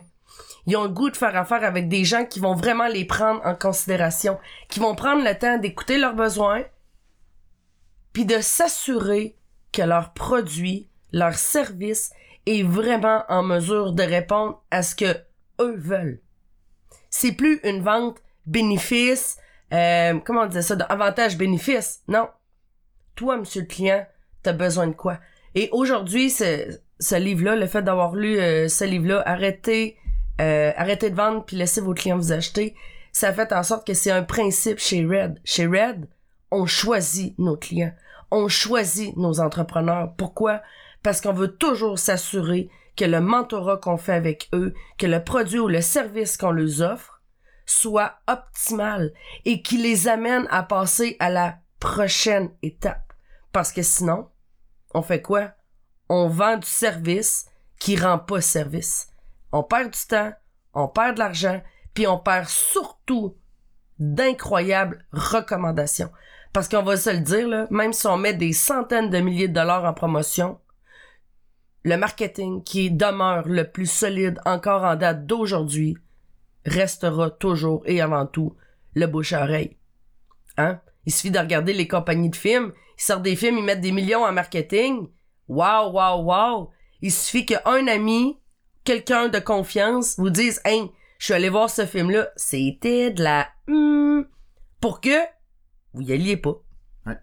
Ils ont le goût de faire affaire avec des gens qui vont vraiment les prendre en considération, qui vont prendre le temps d'écouter leurs besoins, puis de s'assurer que leur produit, leur service est vraiment en mesure de répondre à ce que eux veulent. C'est plus une vente bénéfice, euh, comment on disait ça, avantage bénéfice. Non. Toi, monsieur le client, t'as besoin de quoi? Et aujourd'hui, ce, ce livre-là, le fait d'avoir lu euh, ce livre-là, arrêtez, euh, arrêtez de vendre puis laissez vos clients vous acheter, ça fait en sorte que c'est un principe chez Red. Chez Red, on choisit nos clients. On choisit nos entrepreneurs. Pourquoi? Parce qu'on veut toujours s'assurer que le mentorat qu'on fait avec eux, que le produit ou le service qu'on leur offre soit optimal et qui les amène à passer à la prochaine étape. Parce que sinon, on fait quoi? On vend du service qui rend pas service. On perd du temps, on perd de l'argent, puis on perd surtout d'incroyables recommandations. Parce qu'on va se le dire, là, même si on met des centaines de milliers de dollars en promotion, le marketing qui demeure le plus solide encore en date d'aujourd'hui restera toujours et avant tout le bouche à oreille. Hein? Il suffit de regarder les compagnies de films. Ils sortent des films, ils mettent des millions en marketing. Wow, wow, wow. Il suffit qu'un ami, quelqu'un de confiance, vous dise, hey, je suis allé voir ce film-là. C'était de la, hmm, pour que vous y alliez pas. Ouais.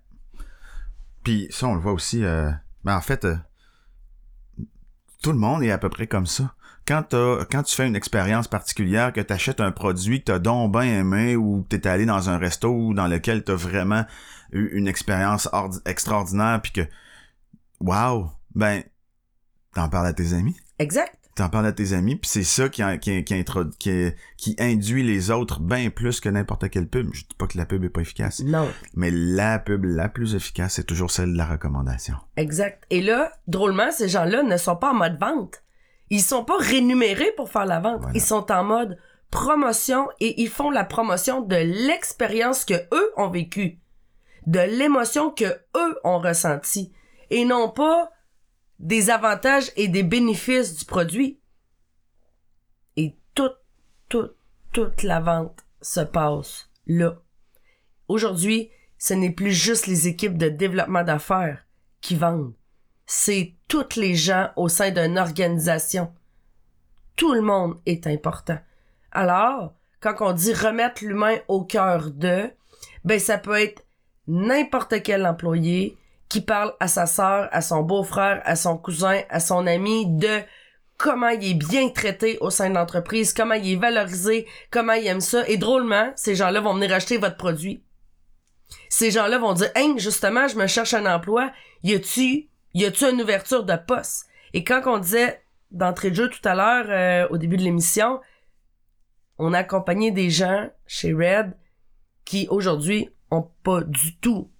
Puis ça, on le voit aussi, euh, ben en fait, euh, tout le monde est à peu près comme ça quand, quand tu fais une expérience particulière, que tu achètes un produit que tu as donc bien aimé ou que tu es allé dans un resto dans lequel tu as vraiment eu une expérience extraordinaire puis que wow, ben t'en parles à tes amis? Exact. T'en parles à tes amis, puis c'est ça qui, qui, qui, qui, qui, induit les autres bien plus que n'importe quelle pub. Je dis pas que la pub est pas efficace. Non. Mais la pub la plus efficace, c'est toujours celle de la recommandation. Exact. Et là, drôlement, ces gens-là ne sont pas en mode vente. Ils sont pas rémunérés pour faire la vente. Ils sont en mode promotion et ils font la promotion de l'expérience que eux ont vécue, de l'émotion que eux ont ressenti et non pas des avantages et des bénéfices du produit. Et toute, toute, toute la vente se passe là. Aujourd'hui, ce n'est plus juste les équipes de développement d'affaires qui vendent c'est toutes les gens au sein d'une organisation. Tout le monde est important. Alors, quand on dit remettre l'humain au cœur de, ben ça peut être n'importe quel employé qui parle à sa sœur, à son beau-frère, à son cousin, à son ami de comment il est bien traité au sein de l'entreprise, comment il est valorisé, comment il aime ça. Et drôlement, ces gens-là vont venir acheter votre produit. Ces gens-là vont dire, hey, justement, je me cherche un emploi. Y a-tu y a-tu une ouverture de poste? Et quand on disait d'entrée de jeu tout à l'heure, euh, au début de l'émission, on a accompagné des gens chez Red qui aujourd'hui ont pas du tout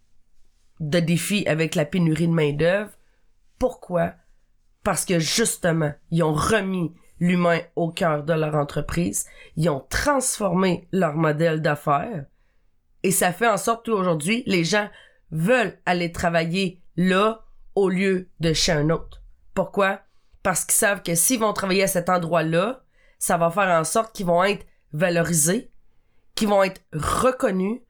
de défi avec la pénurie de main-d'œuvre. Pourquoi? Parce que justement, ils ont remis l'humain au cœur de leur entreprise, ils ont transformé leur modèle d'affaires et ça fait en sorte qu'aujourd'hui, les gens veulent aller travailler là au lieu de chez un autre. Pourquoi? Parce qu'ils savent que s'ils vont travailler à cet endroit-là, ça va faire en sorte qu'ils vont être valorisés, qu'ils vont être reconnus,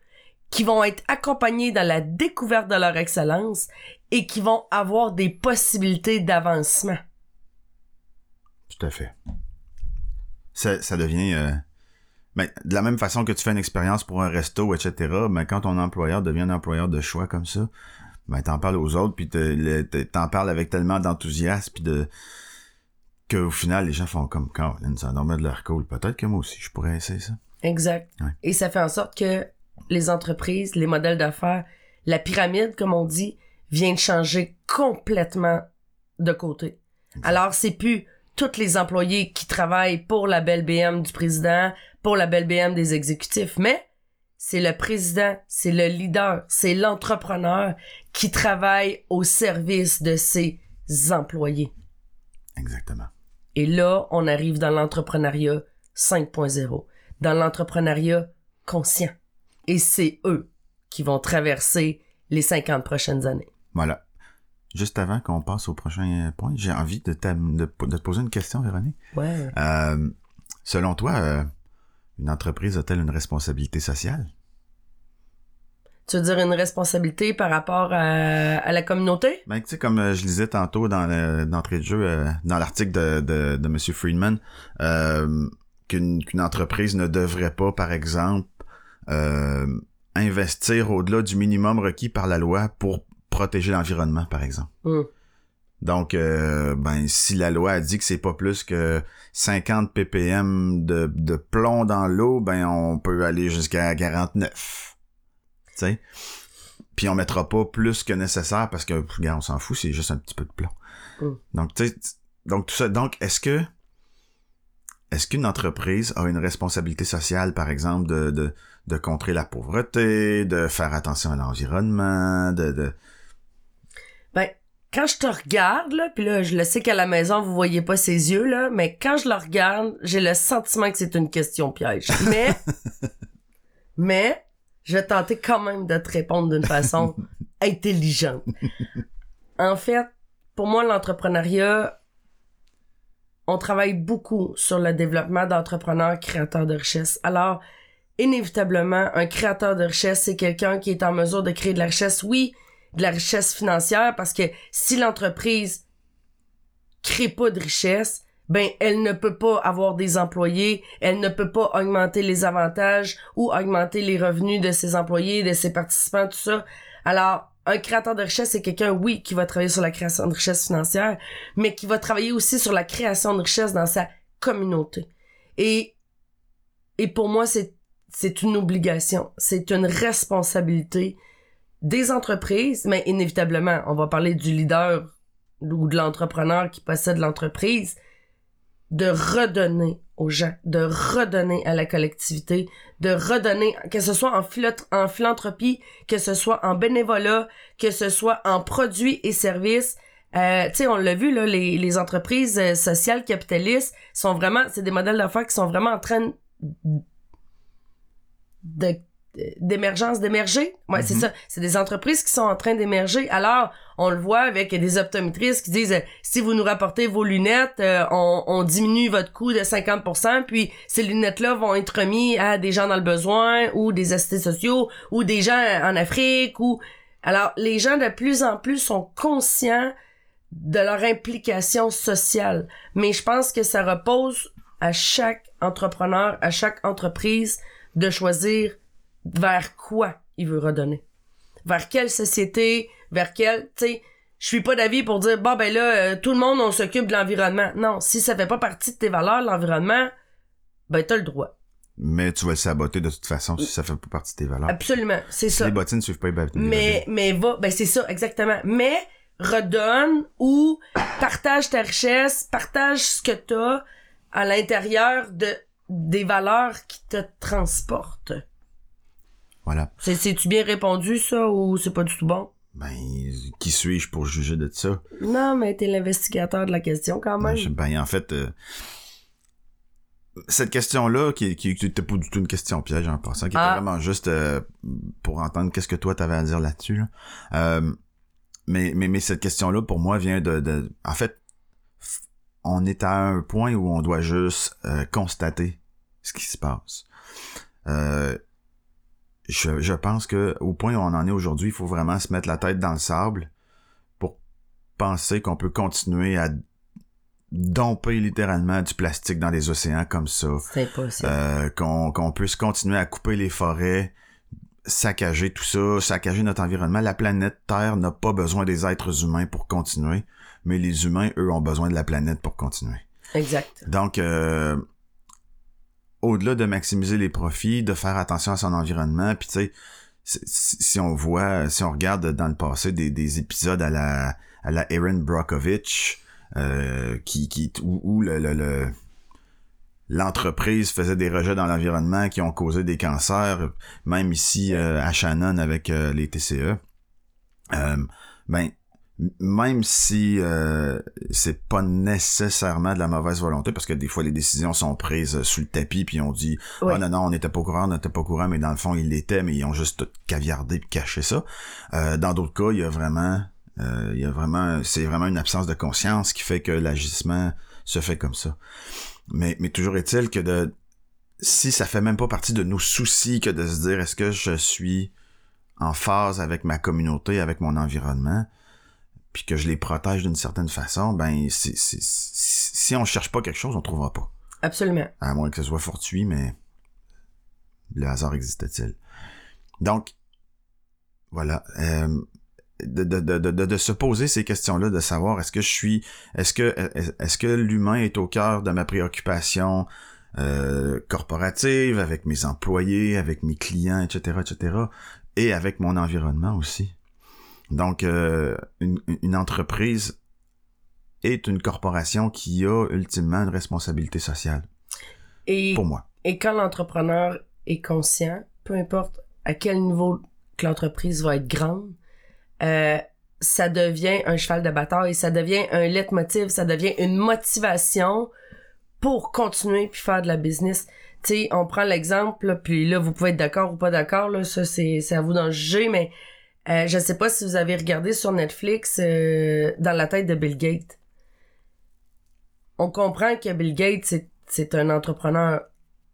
qu'ils vont être accompagnés dans la découverte de leur excellence et qui vont avoir des possibilités d'avancement. Tout à fait. Ça, ça devient... Euh, ben, de la même façon que tu fais une expérience pour un resto, etc., ben, quand ton employeur devient un employeur de choix comme ça, ben t'en parles aux autres puis t'en parles avec tellement d'enthousiasme puis de qu'au final les gens font comme quand ça en de leur cool peut-être que moi aussi je pourrais essayer ça exact et ça fait en sorte que les entreprises les modèles d'affaires la pyramide comme on dit vient de changer complètement de côté. Alors, c'est plus tous les employés qui travaillent pour la belle BM du président, pour la belle BM des exécutifs, mais c'est le président, c'est le leader, c'est l'entrepreneur qui travaille au service de ses employés. Exactement. Et là, on arrive dans l'entrepreneuriat 5.0, dans l'entrepreneuriat conscient. Et c'est eux qui vont traverser les 50 prochaines années. Voilà. Juste avant qu'on passe au prochain point, j'ai envie de, de, te poser une question, Véronique. Ouais. Euh, selon toi, euh, une entreprise a-t-elle une responsabilité sociale? Tu veux dire une responsabilité par rapport à, la communauté? Ben, tu sais, comme euh, je disais tantôt dans l'entrée de jeu, euh, dans l'article de, de, de M. Friedman, euh, qu'une entreprise ne devrait pas, par exemple, investir au-delà du minimum requis par la loi pour protéger l'environnement, par exemple. Hmm. Donc, ben, si la loi a dit que c'est pas plus que 50 ppm de, de plomb dans l'eau, ben, on peut aller jusqu'à 49 sais? Puis on mettra pas plus que nécessaire parce que, regarde, on s'en fout, c'est juste un petit peu de plomb. Mm. Donc, tu sais, donc tout ça. Donc, est-ce que est-ce qu'une entreprise a une responsabilité sociale, par exemple, de, de, de contrer la pauvreté, de faire attention à l'environnement, de, de... Ben, quand je te regarde, là, puis là, je le sais qu'à la maison, vous voyez pas ses yeux, là, mais quand je le regarde, j'ai le sentiment que c'est une question piège. Mais, [laughs] mais, je vais tenter quand même de te répondre d'une façon [laughs] intelligente. En fait, pour moi, l'entrepreneuriat, on travaille beaucoup sur le développement d'entrepreneurs créateurs de richesse. Alors, inévitablement, un créateur de richesse, c'est quelqu'un qui est en mesure de créer de la richesse, oui, de la richesse financière, parce que si l'entreprise crée pas de richesse, ben elle ne peut pas avoir des employés, elle ne peut pas augmenter les avantages ou augmenter les revenus de ses employés, de ses participants, tout ça. Alors, un créateur de richesse, c'est quelqu'un, oui, qui va travailler sur la création de richesse financière, mais qui va travailler aussi sur la création de richesse dans sa communauté. Et, et pour moi, c'est, c'est une obligation, c'est une responsabilité des entreprises, mais inévitablement, on va parler du leader ou de l'entrepreneur qui possède l'entreprise, de redonner aux gens, de redonner à la collectivité, de redonner, que ce soit en, en philanthropie, que ce soit en bénévolat, que ce soit en produits et services. Euh, tu sais, on l'a vu, là, les, les entreprises euh, sociales capitalistes sont vraiment, c'est des modèles d'affaires qui sont vraiment en train de d'émergence, d'émerger. Ouais, c'est mhm. ça. C'est des entreprises qui sont en train d'émerger. Alors, on le voit avec des optométristes qui disent, euh, si vous nous rapportez vos lunettes, euh, on, on, diminue votre coût de 50%, puis ces lunettes-là vont être remis à des gens dans le besoin, ou des assistés sociaux, ou des gens en Afrique, ou... Alors, les gens de plus en plus sont conscients de leur implication sociale. Mais je pense que ça repose à chaque entrepreneur, à chaque entreprise de choisir vers quoi il veut redonner. Vers quelle société, vers quelle, tu sais, je suis pas d'avis pour dire, bon, ben là, euh, tout le monde, on s'occupe de l'environnement. Non, si ça fait pas partie de tes valeurs, l'environnement, ben t'as le droit. Mais tu vas le saboter de toute façon si ça fait pas partie de tes valeurs. Absolument, c'est ça. Les bottines ne suivent pas les Mais, mais va, ben c'est ça, exactement. Mais, redonne ou partage ta richesse, partage ce que t'as à l'intérieur de, des valeurs qui te transportent. Voilà. C'est-tu bien répondu, ça, ou c'est pas du tout bon? Ben, qui suis-je pour juger de ça? Non, mais t'es l'investigateur de la question quand même. Ben, ben en fait, euh, cette question-là, qui, qui, était pas du tout une question piège en passant, qui était ah. vraiment juste euh, pour entendre qu'est-ce que toi t'avais à dire là-dessus. Euh, mais, mais, mais cette question-là, pour moi, vient de, de... En fait, on est à un point où on doit juste constater ce qui se passe. Euh, je, je pense que au point où on en est aujourd'hui, il faut vraiment se mettre la tête dans le sable pour penser qu'on peut continuer à domper littéralement du plastique dans les océans comme ça. C'est possible. Euh, qu'on qu'on puisse continuer à couper les forêts, saccager tout ça, saccager notre environnement. La planète Terre n'a pas besoin des êtres humains pour continuer, mais les humains, eux, ont besoin de la planète pour continuer. Exact. Donc, euh, au-delà de maximiser les profits, de faire attention à son environnement, puis tu sais, si, si on voit, si on regarde dans le passé des, des épisodes à la, à la Erin Brockovich, euh, qui, qui, où, où le, le, le- l'entreprise faisait des rejets dans l'environnement qui ont causé des cancers, même ici euh, à Shannon avec euh, les TCE. Euh, ben, même si euh, c'est pas nécessairement de la mauvaise volonté, parce que des fois les décisions sont prises sous le tapis, puis on dit Oui. ah non non on n'était pas au courant, on n'était pas au courant, mais dans le fond ils l'étaient, mais ils ont juste tout caviardé puis caché ça. Euh, dans d'autres cas, il y a vraiment euh, il y a vraiment c'est vraiment une absence de conscience qui fait que l'agissement se fait comme ça. Mais, mais toujours est-il que de si ça fait même pas partie de nos soucis que de se dire est-ce que je suis en phase avec ma communauté, avec mon environnement, puis que je les protège d'une certaine façon, ben c'est, c'est- si si on cherche pas quelque chose, on trouvera pas. Absolument. À moins que ce soit fortuit, mais le hasard existe-t-il? Donc, voilà. euh, de, de, de, de, de se poser ces questions-là, de savoir est-ce que je suis, est-ce que, est-ce que l'humain est au cœur de ma préoccupation euh, corporative, avec mes employés, avec mes clients, etc., etc., et avec mon environnement aussi? Donc, euh, une, une entreprise est une corporation qui a ultimement une responsabilité sociale, Et, pour moi. et quand l'entrepreneur est conscient, peu importe à quel niveau que l'entreprise va être grande, euh, ça devient un cheval de bataille, ça devient un leitmotiv, ça devient une motivation pour continuer puis faire de la business. Tu sais, on prend l'exemple, puis là, vous pouvez être d'accord ou pas d'accord, là, ça, c'est, c'est à vous d'en juger, mais euh, je sais pas si vous avez regardé sur Netflix euh, Dans la tête de Bill Gates. On comprend que Bill Gates, c'est, un entrepreneur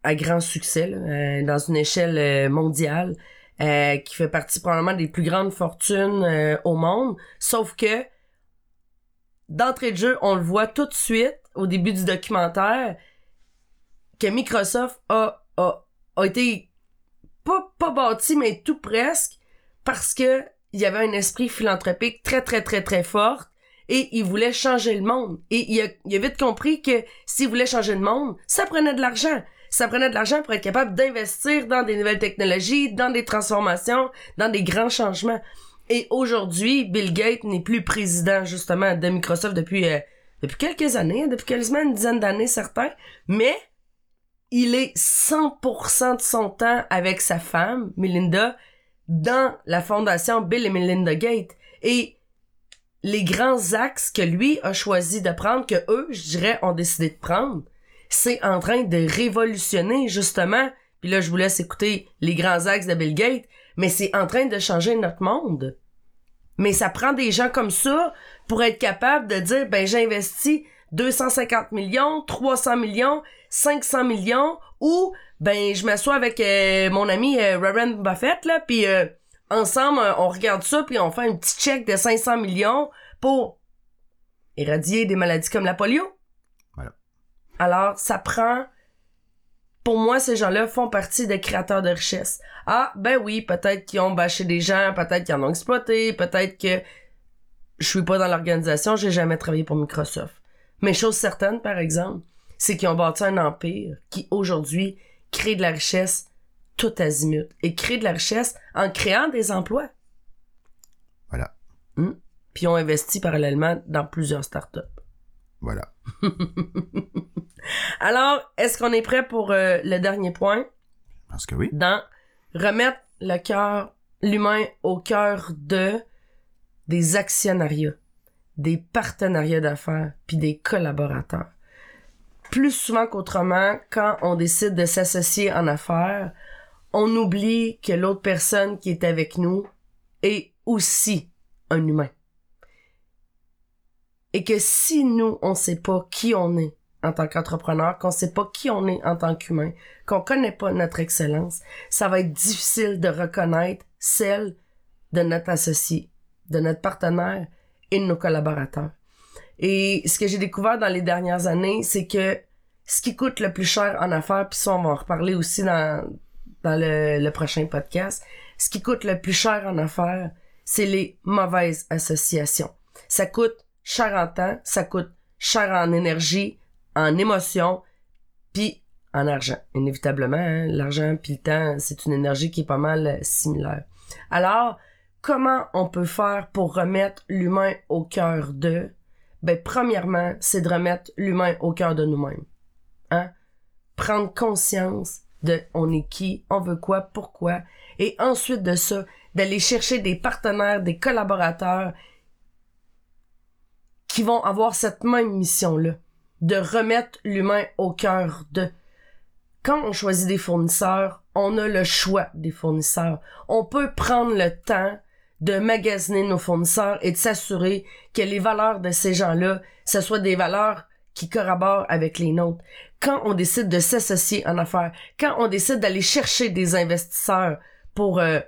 à grand succès, là, euh, dans une échelle euh, mondiale, euh, qui fait partie probablement des plus grandes fortunes euh, au monde, sauf que d'entrée de jeu, on le voit tout de suite au début du documentaire que Microsoft a, a, a été pas, pas bâti, mais tout presque, parce que il y avait un esprit philanthropique très, très, très, très fort et il voulait changer le monde. Et il a, il a vite compris que s'il voulait changer le monde, ça prenait de l'argent. Ça prenait de l'argent pour être capable d'investir dans des nouvelles technologies, dans des transformations, dans des grands changements. Et aujourd'hui, Bill Gates n'est plus président justement de Microsoft depuis euh, depuis quelques années, depuis quasiment une dizaine d'années certains, mais il est 100% de son temps avec sa femme, Melinda, dans la fondation Bill et Melinda Gates. Et les grands axes que lui a choisi de prendre, que eux, je dirais, ont décidé de prendre, c'est en train de révolutionner, justement, puis là, je vous laisse écouter les grands axes de Bill Gates, mais c'est en train de changer notre monde. Mais ça prend des gens comme ça pour être capable de dire, ben, j'investis 250 millions, 300 millions, 500 millions, ou, ben, je m'assois avec euh, mon ami euh, Warren Buffett, là, puis euh, ensemble, euh, on regarde ça, puis on fait un petit chèque de 500 millions pour éradier des maladies comme la polio. Voilà. Alors, ça prend... Pour moi, ces gens-là font partie des créateurs de richesse. Ah, ben oui, peut-être qu'ils ont bâché des gens, peut-être qu'ils en ont exploité, peut-être que je suis pas dans l'organisation, j'ai jamais travaillé pour Microsoft. Mais chose certaine, par exemple, c'est qu'ils ont bâti un empire qui, aujourd'hui, crée de la richesse tout azimut. Et crée de la richesse en créant des emplois. Voilà. Hmm? Puis ils ont investi parallèlement dans plusieurs startups. Voilà. [laughs] Alors, est-ce qu'on est prêt pour euh, le dernier point? Parce que oui. Dans remettre le cœur, l'humain au cœur de des actionnariats, des partenariats d'affaires, puis des collaborateurs. Plus souvent qu'autrement, quand on décide de s'associer en affaires, on oublie que l'autre personne qui est avec nous est aussi un humain. Et que si nous, on sait pas qui on est en tant qu'entrepreneur, qu'on sait pas qui on est en tant qu'humain, qu'on connaît pas notre excellence, ça va être difficile de reconnaître celle de notre associé, de notre partenaire et de nos collaborateurs. Et ce que j'ai découvert dans les dernières années, c'est que ce qui coûte le plus cher en affaires, puis ça on va en reparler aussi dans, dans le, prochain podcast, ce qui coûte le plus cher en affaires, c'est les mauvaises associations. Ça coûte cher en temps, ça coûte cher en énergie, en émotion, puis en argent. Inévitablement, hein, l'argent puis le temps, c'est une énergie qui est pas mal euh, similaire. Alors, comment on peut faire pour remettre l'humain au cœur de? Ben, premièrement, c'est de remettre l'humain au cœur de nous-mêmes. Hein? Prendre conscience de on est qui, on veut quoi, pourquoi. Et ensuite de ça, d'aller chercher des partenaires, des collaborateurs qui vont avoir cette même mission-là, de remettre l'humain au cœur de. Quand on choisit des fournisseurs, on a le choix des fournisseurs. On peut prendre le temps de magasiner nos fournisseurs et de s'assurer que les valeurs de ces gens-là, ce soit des valeurs qui corroborent avec les nôtres. Quand on décide de s'associer en affaires, quand on décide d'aller chercher des investisseurs pour euh,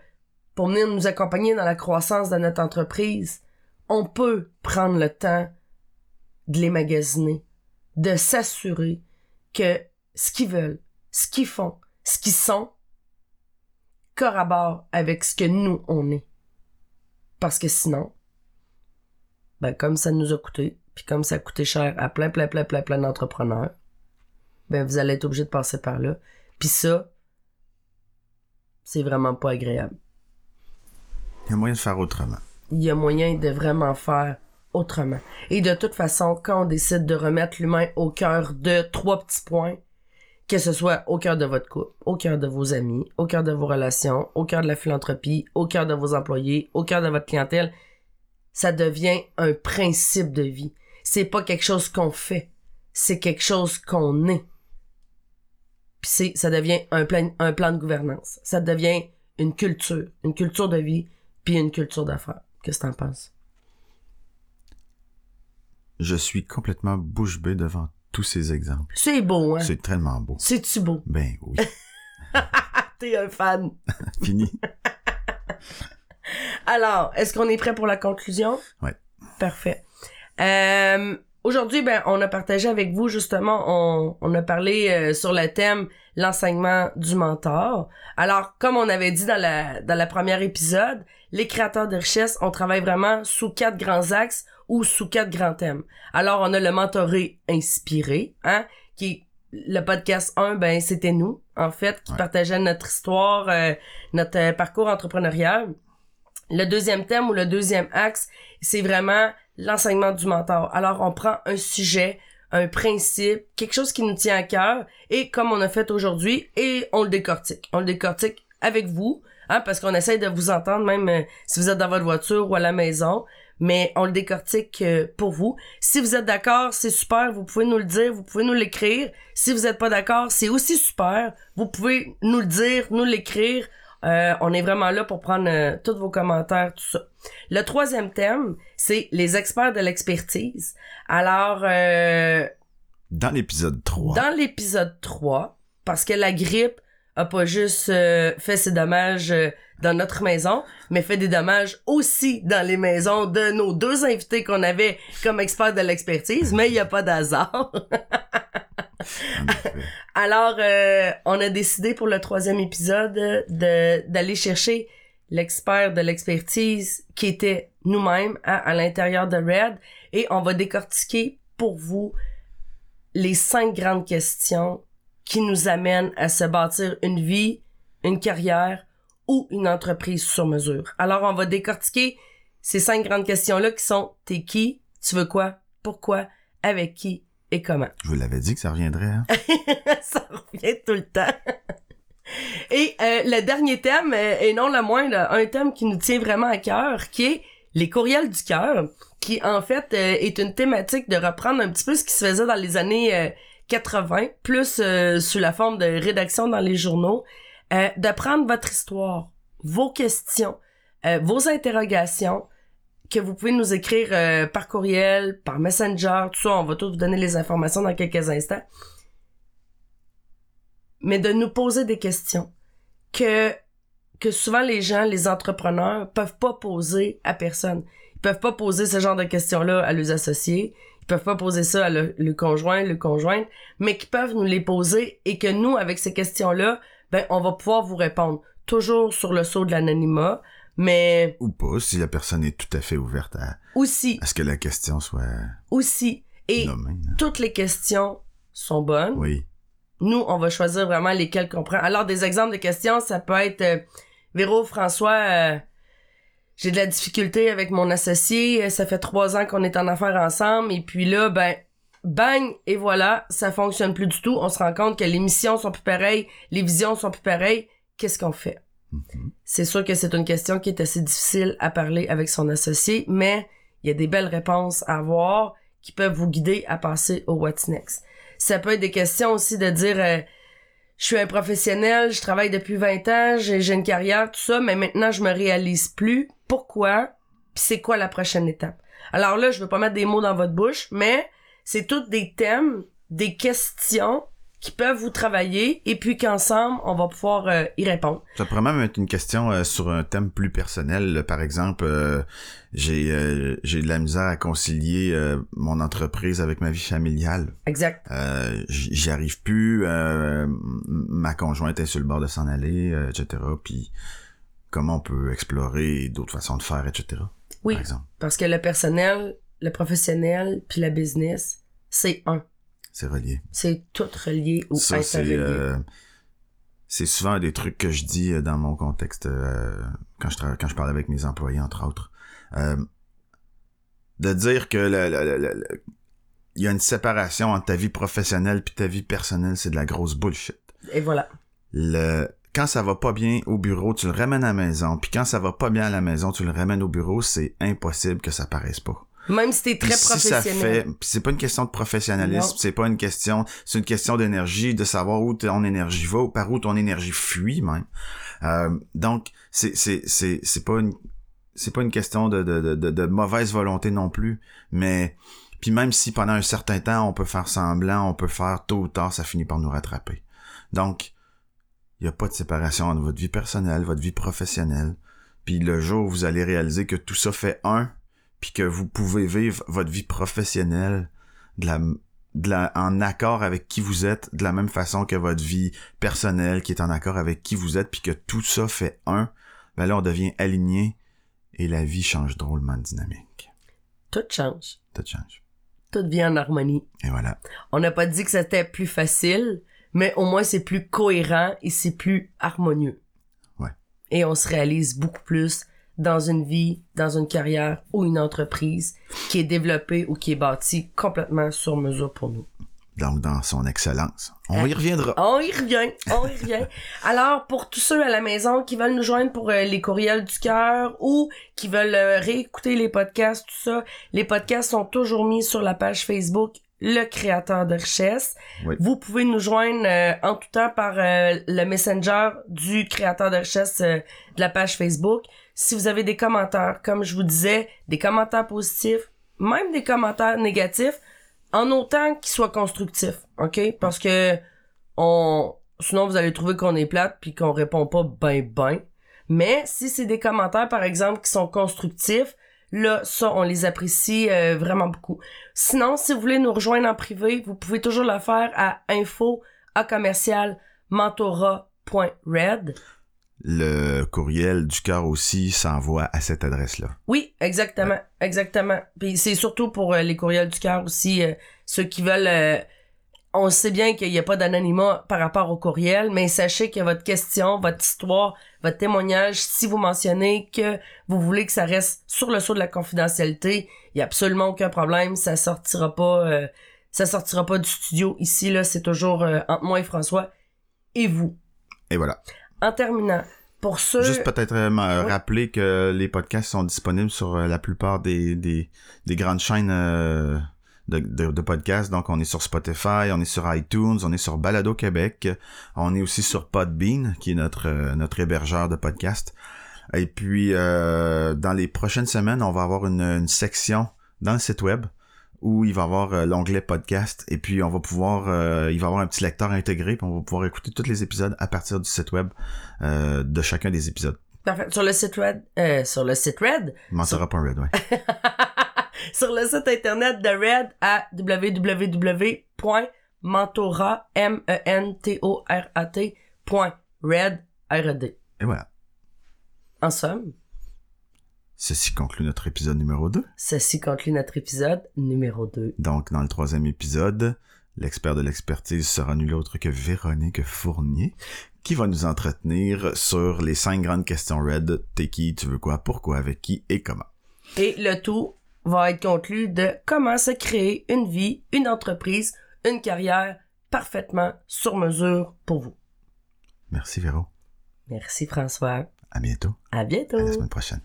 pour venir nous accompagner dans la croissance de notre entreprise, on peut prendre le temps de les magasiner, de s'assurer que ce qu'ils veulent, ce qu'ils font, ce qu'ils sont, corrobore avec ce que nous, on est. Parce que sinon, ben, comme ça nous a coûté, puis comme ça a coûté cher à plein, plein, plein, plein, plein d'entrepreneurs, ben, vous allez être obligé de passer par là. Puis ça, c'est vraiment pas agréable. Il y a moyen de faire autrement. Il y a moyen de vraiment faire autrement. Et de toute façon, quand on décide de remettre l'humain au cœur de trois petits points, que ce soit au cœur de votre couple, au cœur de vos amis, au cœur de vos relations, au cœur de la philanthropie, au cœur de vos employés, au cœur de votre clientèle, ça devient un principe de vie. C'est pas quelque chose qu'on fait, c'est quelque chose qu'on est. Puis c'est, ça devient un plan, un plan de gouvernance. Ça devient une culture, une culture de vie, puis une culture d'affaires. Qu'est-ce que t'en penses? Je suis complètement bouche bée devant tous ces exemples. C'est beau, hein? C'est tellement beau. C'est-tu beau? Ben oui. [laughs] T'es un fan. [laughs] Fini. [laughs] Alors, est-ce qu'on est prêt pour la conclusion? Oui. Parfait. Euh, Aujourd'hui, ben, on a partagé avec vous justement, on, on a parlé euh, sur le thème l'enseignement du mentor. Alors, comme on avait dit dans la dans la première épisode, les créateurs de richesse, on travaille vraiment sous quatre grands axes ou sous quatre grands thèmes. Alors, on a le mentoré inspiré, hein, qui le podcast 1, ben c'était nous, en fait, qui partageait notre histoire, euh, notre euh, parcours entrepreneurial. Le deuxième thème ou le deuxième axe, c'est vraiment l'enseignement du mentor. Alors, on prend un sujet, un principe, quelque chose qui nous tient à cœur, et comme on a fait aujourd'hui, et on le décortique. On le décortique avec vous, hein, parce qu'on essaye de vous entendre, même euh, si vous êtes dans votre voiture ou à la maison, mais on le décortique euh, pour vous. Si vous êtes d'accord, c'est super, vous pouvez nous le dire, vous pouvez nous l'écrire. Si vous n'êtes pas d'accord, c'est aussi super, vous pouvez nous le dire, nous l'écrire. Euh, on est vraiment là pour prendre euh, tous vos commentaires, tout ça. Le troisième thème, c'est les experts de l'expertise. Alors, euh, dans l'épisode 3. Dans l'épisode 3, parce que la grippe a pas juste fait ses dommages dans notre maison, mais fait des dommages aussi dans les maisons de nos deux invités qu'on avait comme experts de l'expertise, mais il n'y a pas d'hasard. [laughs] Alors, euh, on a décidé pour le troisième épisode de d'aller chercher l'expert de l'expertise qui était nous-mêmes à, à l'intérieur de Red et on va décortiquer pour vous les cinq grandes questions qui nous amènent à se bâtir une vie, une carrière ou une entreprise sur mesure. Alors, on va décortiquer ces cinq grandes questions-là qui sont t'es qui, tu veux quoi, pourquoi, avec qui et comment. Je vous l'avais dit que ça reviendrait. Hein? [laughs] ça revient tout le temps. Et euh, le dernier thème, euh, et non le moindre, un thème qui nous tient vraiment à cœur, qui est les courriels du cœur, qui en fait euh, est une thématique de reprendre un petit peu ce qui se faisait dans les années 80, plus sous la forme de rédaction dans les journaux, de prendre votre histoire, vos questions, vos interrogations, que vous pouvez nous écrire euh, par courriel, par Messenger, tout ça, on va tous vous donner les informations dans quelques instants. Mais de nous poser des questions que que souvent les gens, les entrepreneurs peuvent pas poser à personne. Ils peuvent pas poser ce genre de questions-là à leurs associés, ils peuvent pas poser ça à le, le conjoint, le conjointe, mais qui peuvent nous les poser et que nous avec ces questions-là, ben on va pouvoir vous répondre toujours sur le saut de l'anonymat, mais... Ou pas, si la personne est tout à fait ouverte à... Aussi. À ce que la question soit... Aussi. Et hein. toutes les questions sont bonnes. Oui. Nous, on va choisir vraiment lesquelles qu'on prend. Alors, des exemples de questions, ça peut être... Euh, Véro, François, euh, j'ai de la difficulté avec mon associé. Euh, Ça fait trois ans qu'on est en affaires ensemble. Et puis là, ben, bang, et voilà, ça fonctionne plus du tout. On se rend compte que les missions sont plus pareilles, les visions sont plus pareilles. Qu'est-ce qu'on fait? Mhm. C'est sûr que c'est une question qui est assez difficile à parler avec son associé, mais il y a des belles réponses à avoir qui peuvent vous guider à passer au What's Next. Ça peut être des questions aussi de dire euh, je suis un professionnel, je travaille depuis 20 ans, j'ai une carrière, tout ça, mais maintenant je me réalise plus. Pourquoi? Puis c'est quoi la prochaine étape? Alors là, je veux pas mettre des mots dans votre bouche, mais c'est tous des thèmes, des questions qui peuvent vous travailler et puis qu'ensemble, on va pouvoir euh, y répondre. Ça pourrait même être une question euh, sur un thème plus personnel. Par exemple, euh, j'ai euh, j'ai de la misère à concilier euh, mon entreprise avec ma vie familiale. Exact. Euh, J'y arrive plus. euh, ma conjointe est sur le bord de s'en aller, euh, etc. Puis comment on peut explorer d'autres façons de faire, etc. Oui, Par exemple, parce que le personnel, le professionnel, puis la business, c'est un. c'est relié. C'est tout relié ou Ça, c'est interrelié. euh, c'est souvent des trucs que je dis dans mon contexte euh, quand je quand je parle avec mes employés entre autres. Euh, de dire que le- le- le- le- il y a une séparation entre ta vie professionnelle puis ta vie personnelle, c'est de la grosse bullshit. Et voilà. Le quand ça va pas bien au bureau, tu le ramènes à la maison, puis quand ça va pas bien à la maison, tu le ramènes au bureau, c'est impossible que ça paraisse pas. Même si t'es Puis très si ça professionnel. fait, c'est pas une question de professionnalisme, c'est pas une question, c'est une question d'énergie, de savoir où ton énergie va ou par où ton énergie fuit même. Euh, donc c'est c'est c'est c'est pas une c'est pas une question de de, de de mauvaise volonté non plus, mais puis même si pendant un certain temps on peut faire semblant, on peut faire tôt ou tard, ça finit par nous rattraper. Donc il y a pas de séparation entre votre vie personnelle, votre vie professionnelle. Puis le jour où vous allez réaliser que tout ça fait un, puis que vous pouvez vivre votre vie professionnelle de la, de la, en accord avec qui vous êtes, de la même façon que votre vie personnelle qui est en accord avec qui vous êtes, puis que tout ça fait un, ben là, on devient aligné et la vie change drôlement de dynamique. Tout change. Tout change. Tout vient en harmonie. Et voilà. On n'a pas dit que c'était plus facile, mais au moins c'est plus cohérent et c'est plus harmonieux. Ouais. Et on se réalise beaucoup plus dans une vie, dans une carrière ou une entreprise qui est développée ou qui est bâtie complètement sur mesure pour nous. Donc, dans son excellence. On y reviendra. On y revient, on y revient. [laughs] Alors, pour tous ceux à la maison qui veulent nous joindre pour euh, les courriels du cœur ou qui veulent euh, réécouter les podcasts, tout ça, les podcasts sont toujours mis sur la page Facebook Le Créateur de Richesse. Oui. Vous pouvez nous joindre euh, en tout temps par euh, le messenger du Créateur de Richesse euh, de la page Facebook. Si vous avez des commentaires, comme je vous disais, des commentaires positifs, même des commentaires négatifs, en autant qu'ils soient constructifs, ok? Parce que on, sinon vous allez trouver qu'on est plate puis qu'on répond pas ben ben. Mais si c'est des commentaires par exemple qui sont constructifs, là ça on les apprécie euh, vraiment beaucoup. Sinon, si vous voulez nous rejoindre en privé, vous pouvez toujours le faire à info. Le courriel du cœur aussi s'envoie à cette adresse-là. Oui, exactement, exactement. Puis c'est surtout pour euh, les courriels du cœur aussi, euh, ceux qui veulent. euh, on sait bien qu'il n'y a pas d'anonymat par rapport au courriel, mais sachez que votre question, votre histoire, votre témoignage, si vous mentionnez que vous voulez que ça reste sur le sceau de la confidentialité, il y a absolument aucun problème, ça sortira pas, ça sortira pas du studio ici là, c'est toujours entre moi et François et vous. Et voilà. En terminant, pour ceux, Juste peut-être euh, Oui. rappeler que les podcasts sont disponibles sur euh, la plupart des, des, des grandes chaînes euh, de, de, de podcasts. Donc, on est sur Spotify, on est sur iTunes, on est sur Balado Québec, on est aussi sur Podbean, qui est notre, euh, notre hébergeur de podcasts. Et puis, euh, dans les prochaines semaines, on va avoir une, une section dans le site web où il va avoir euh, l'onglet podcast et puis on va pouvoir euh, il va avoir un petit lecteur intégré puis on va pouvoir écouter tous les épisodes à partir du site web euh, de chacun des épisodes. parfait, sur le site red, euh, sur le site red, Mentora.red, ouais. [laughs] sur le site internet de Red à www.mentora, m e n t o r a t point red r e d. Et voilà. En somme, Ceci conclut notre épisode numéro 2. ceci conclut notre épisode numéro 2. Donc, dans le troisième épisode, L'expert de l'expertise sera nul autre que Véronique Fournier, qui va nous entretenir sur les cinq grandes questions Red. T'es qui, tu veux quoi, pourquoi, avec qui et comment. Et le tout va être conclu de comment se créer une vie, une entreprise, une carrière parfaitement sur mesure pour vous. Merci Véro. Merci François. À bientôt. À bientôt. À la semaine prochaine.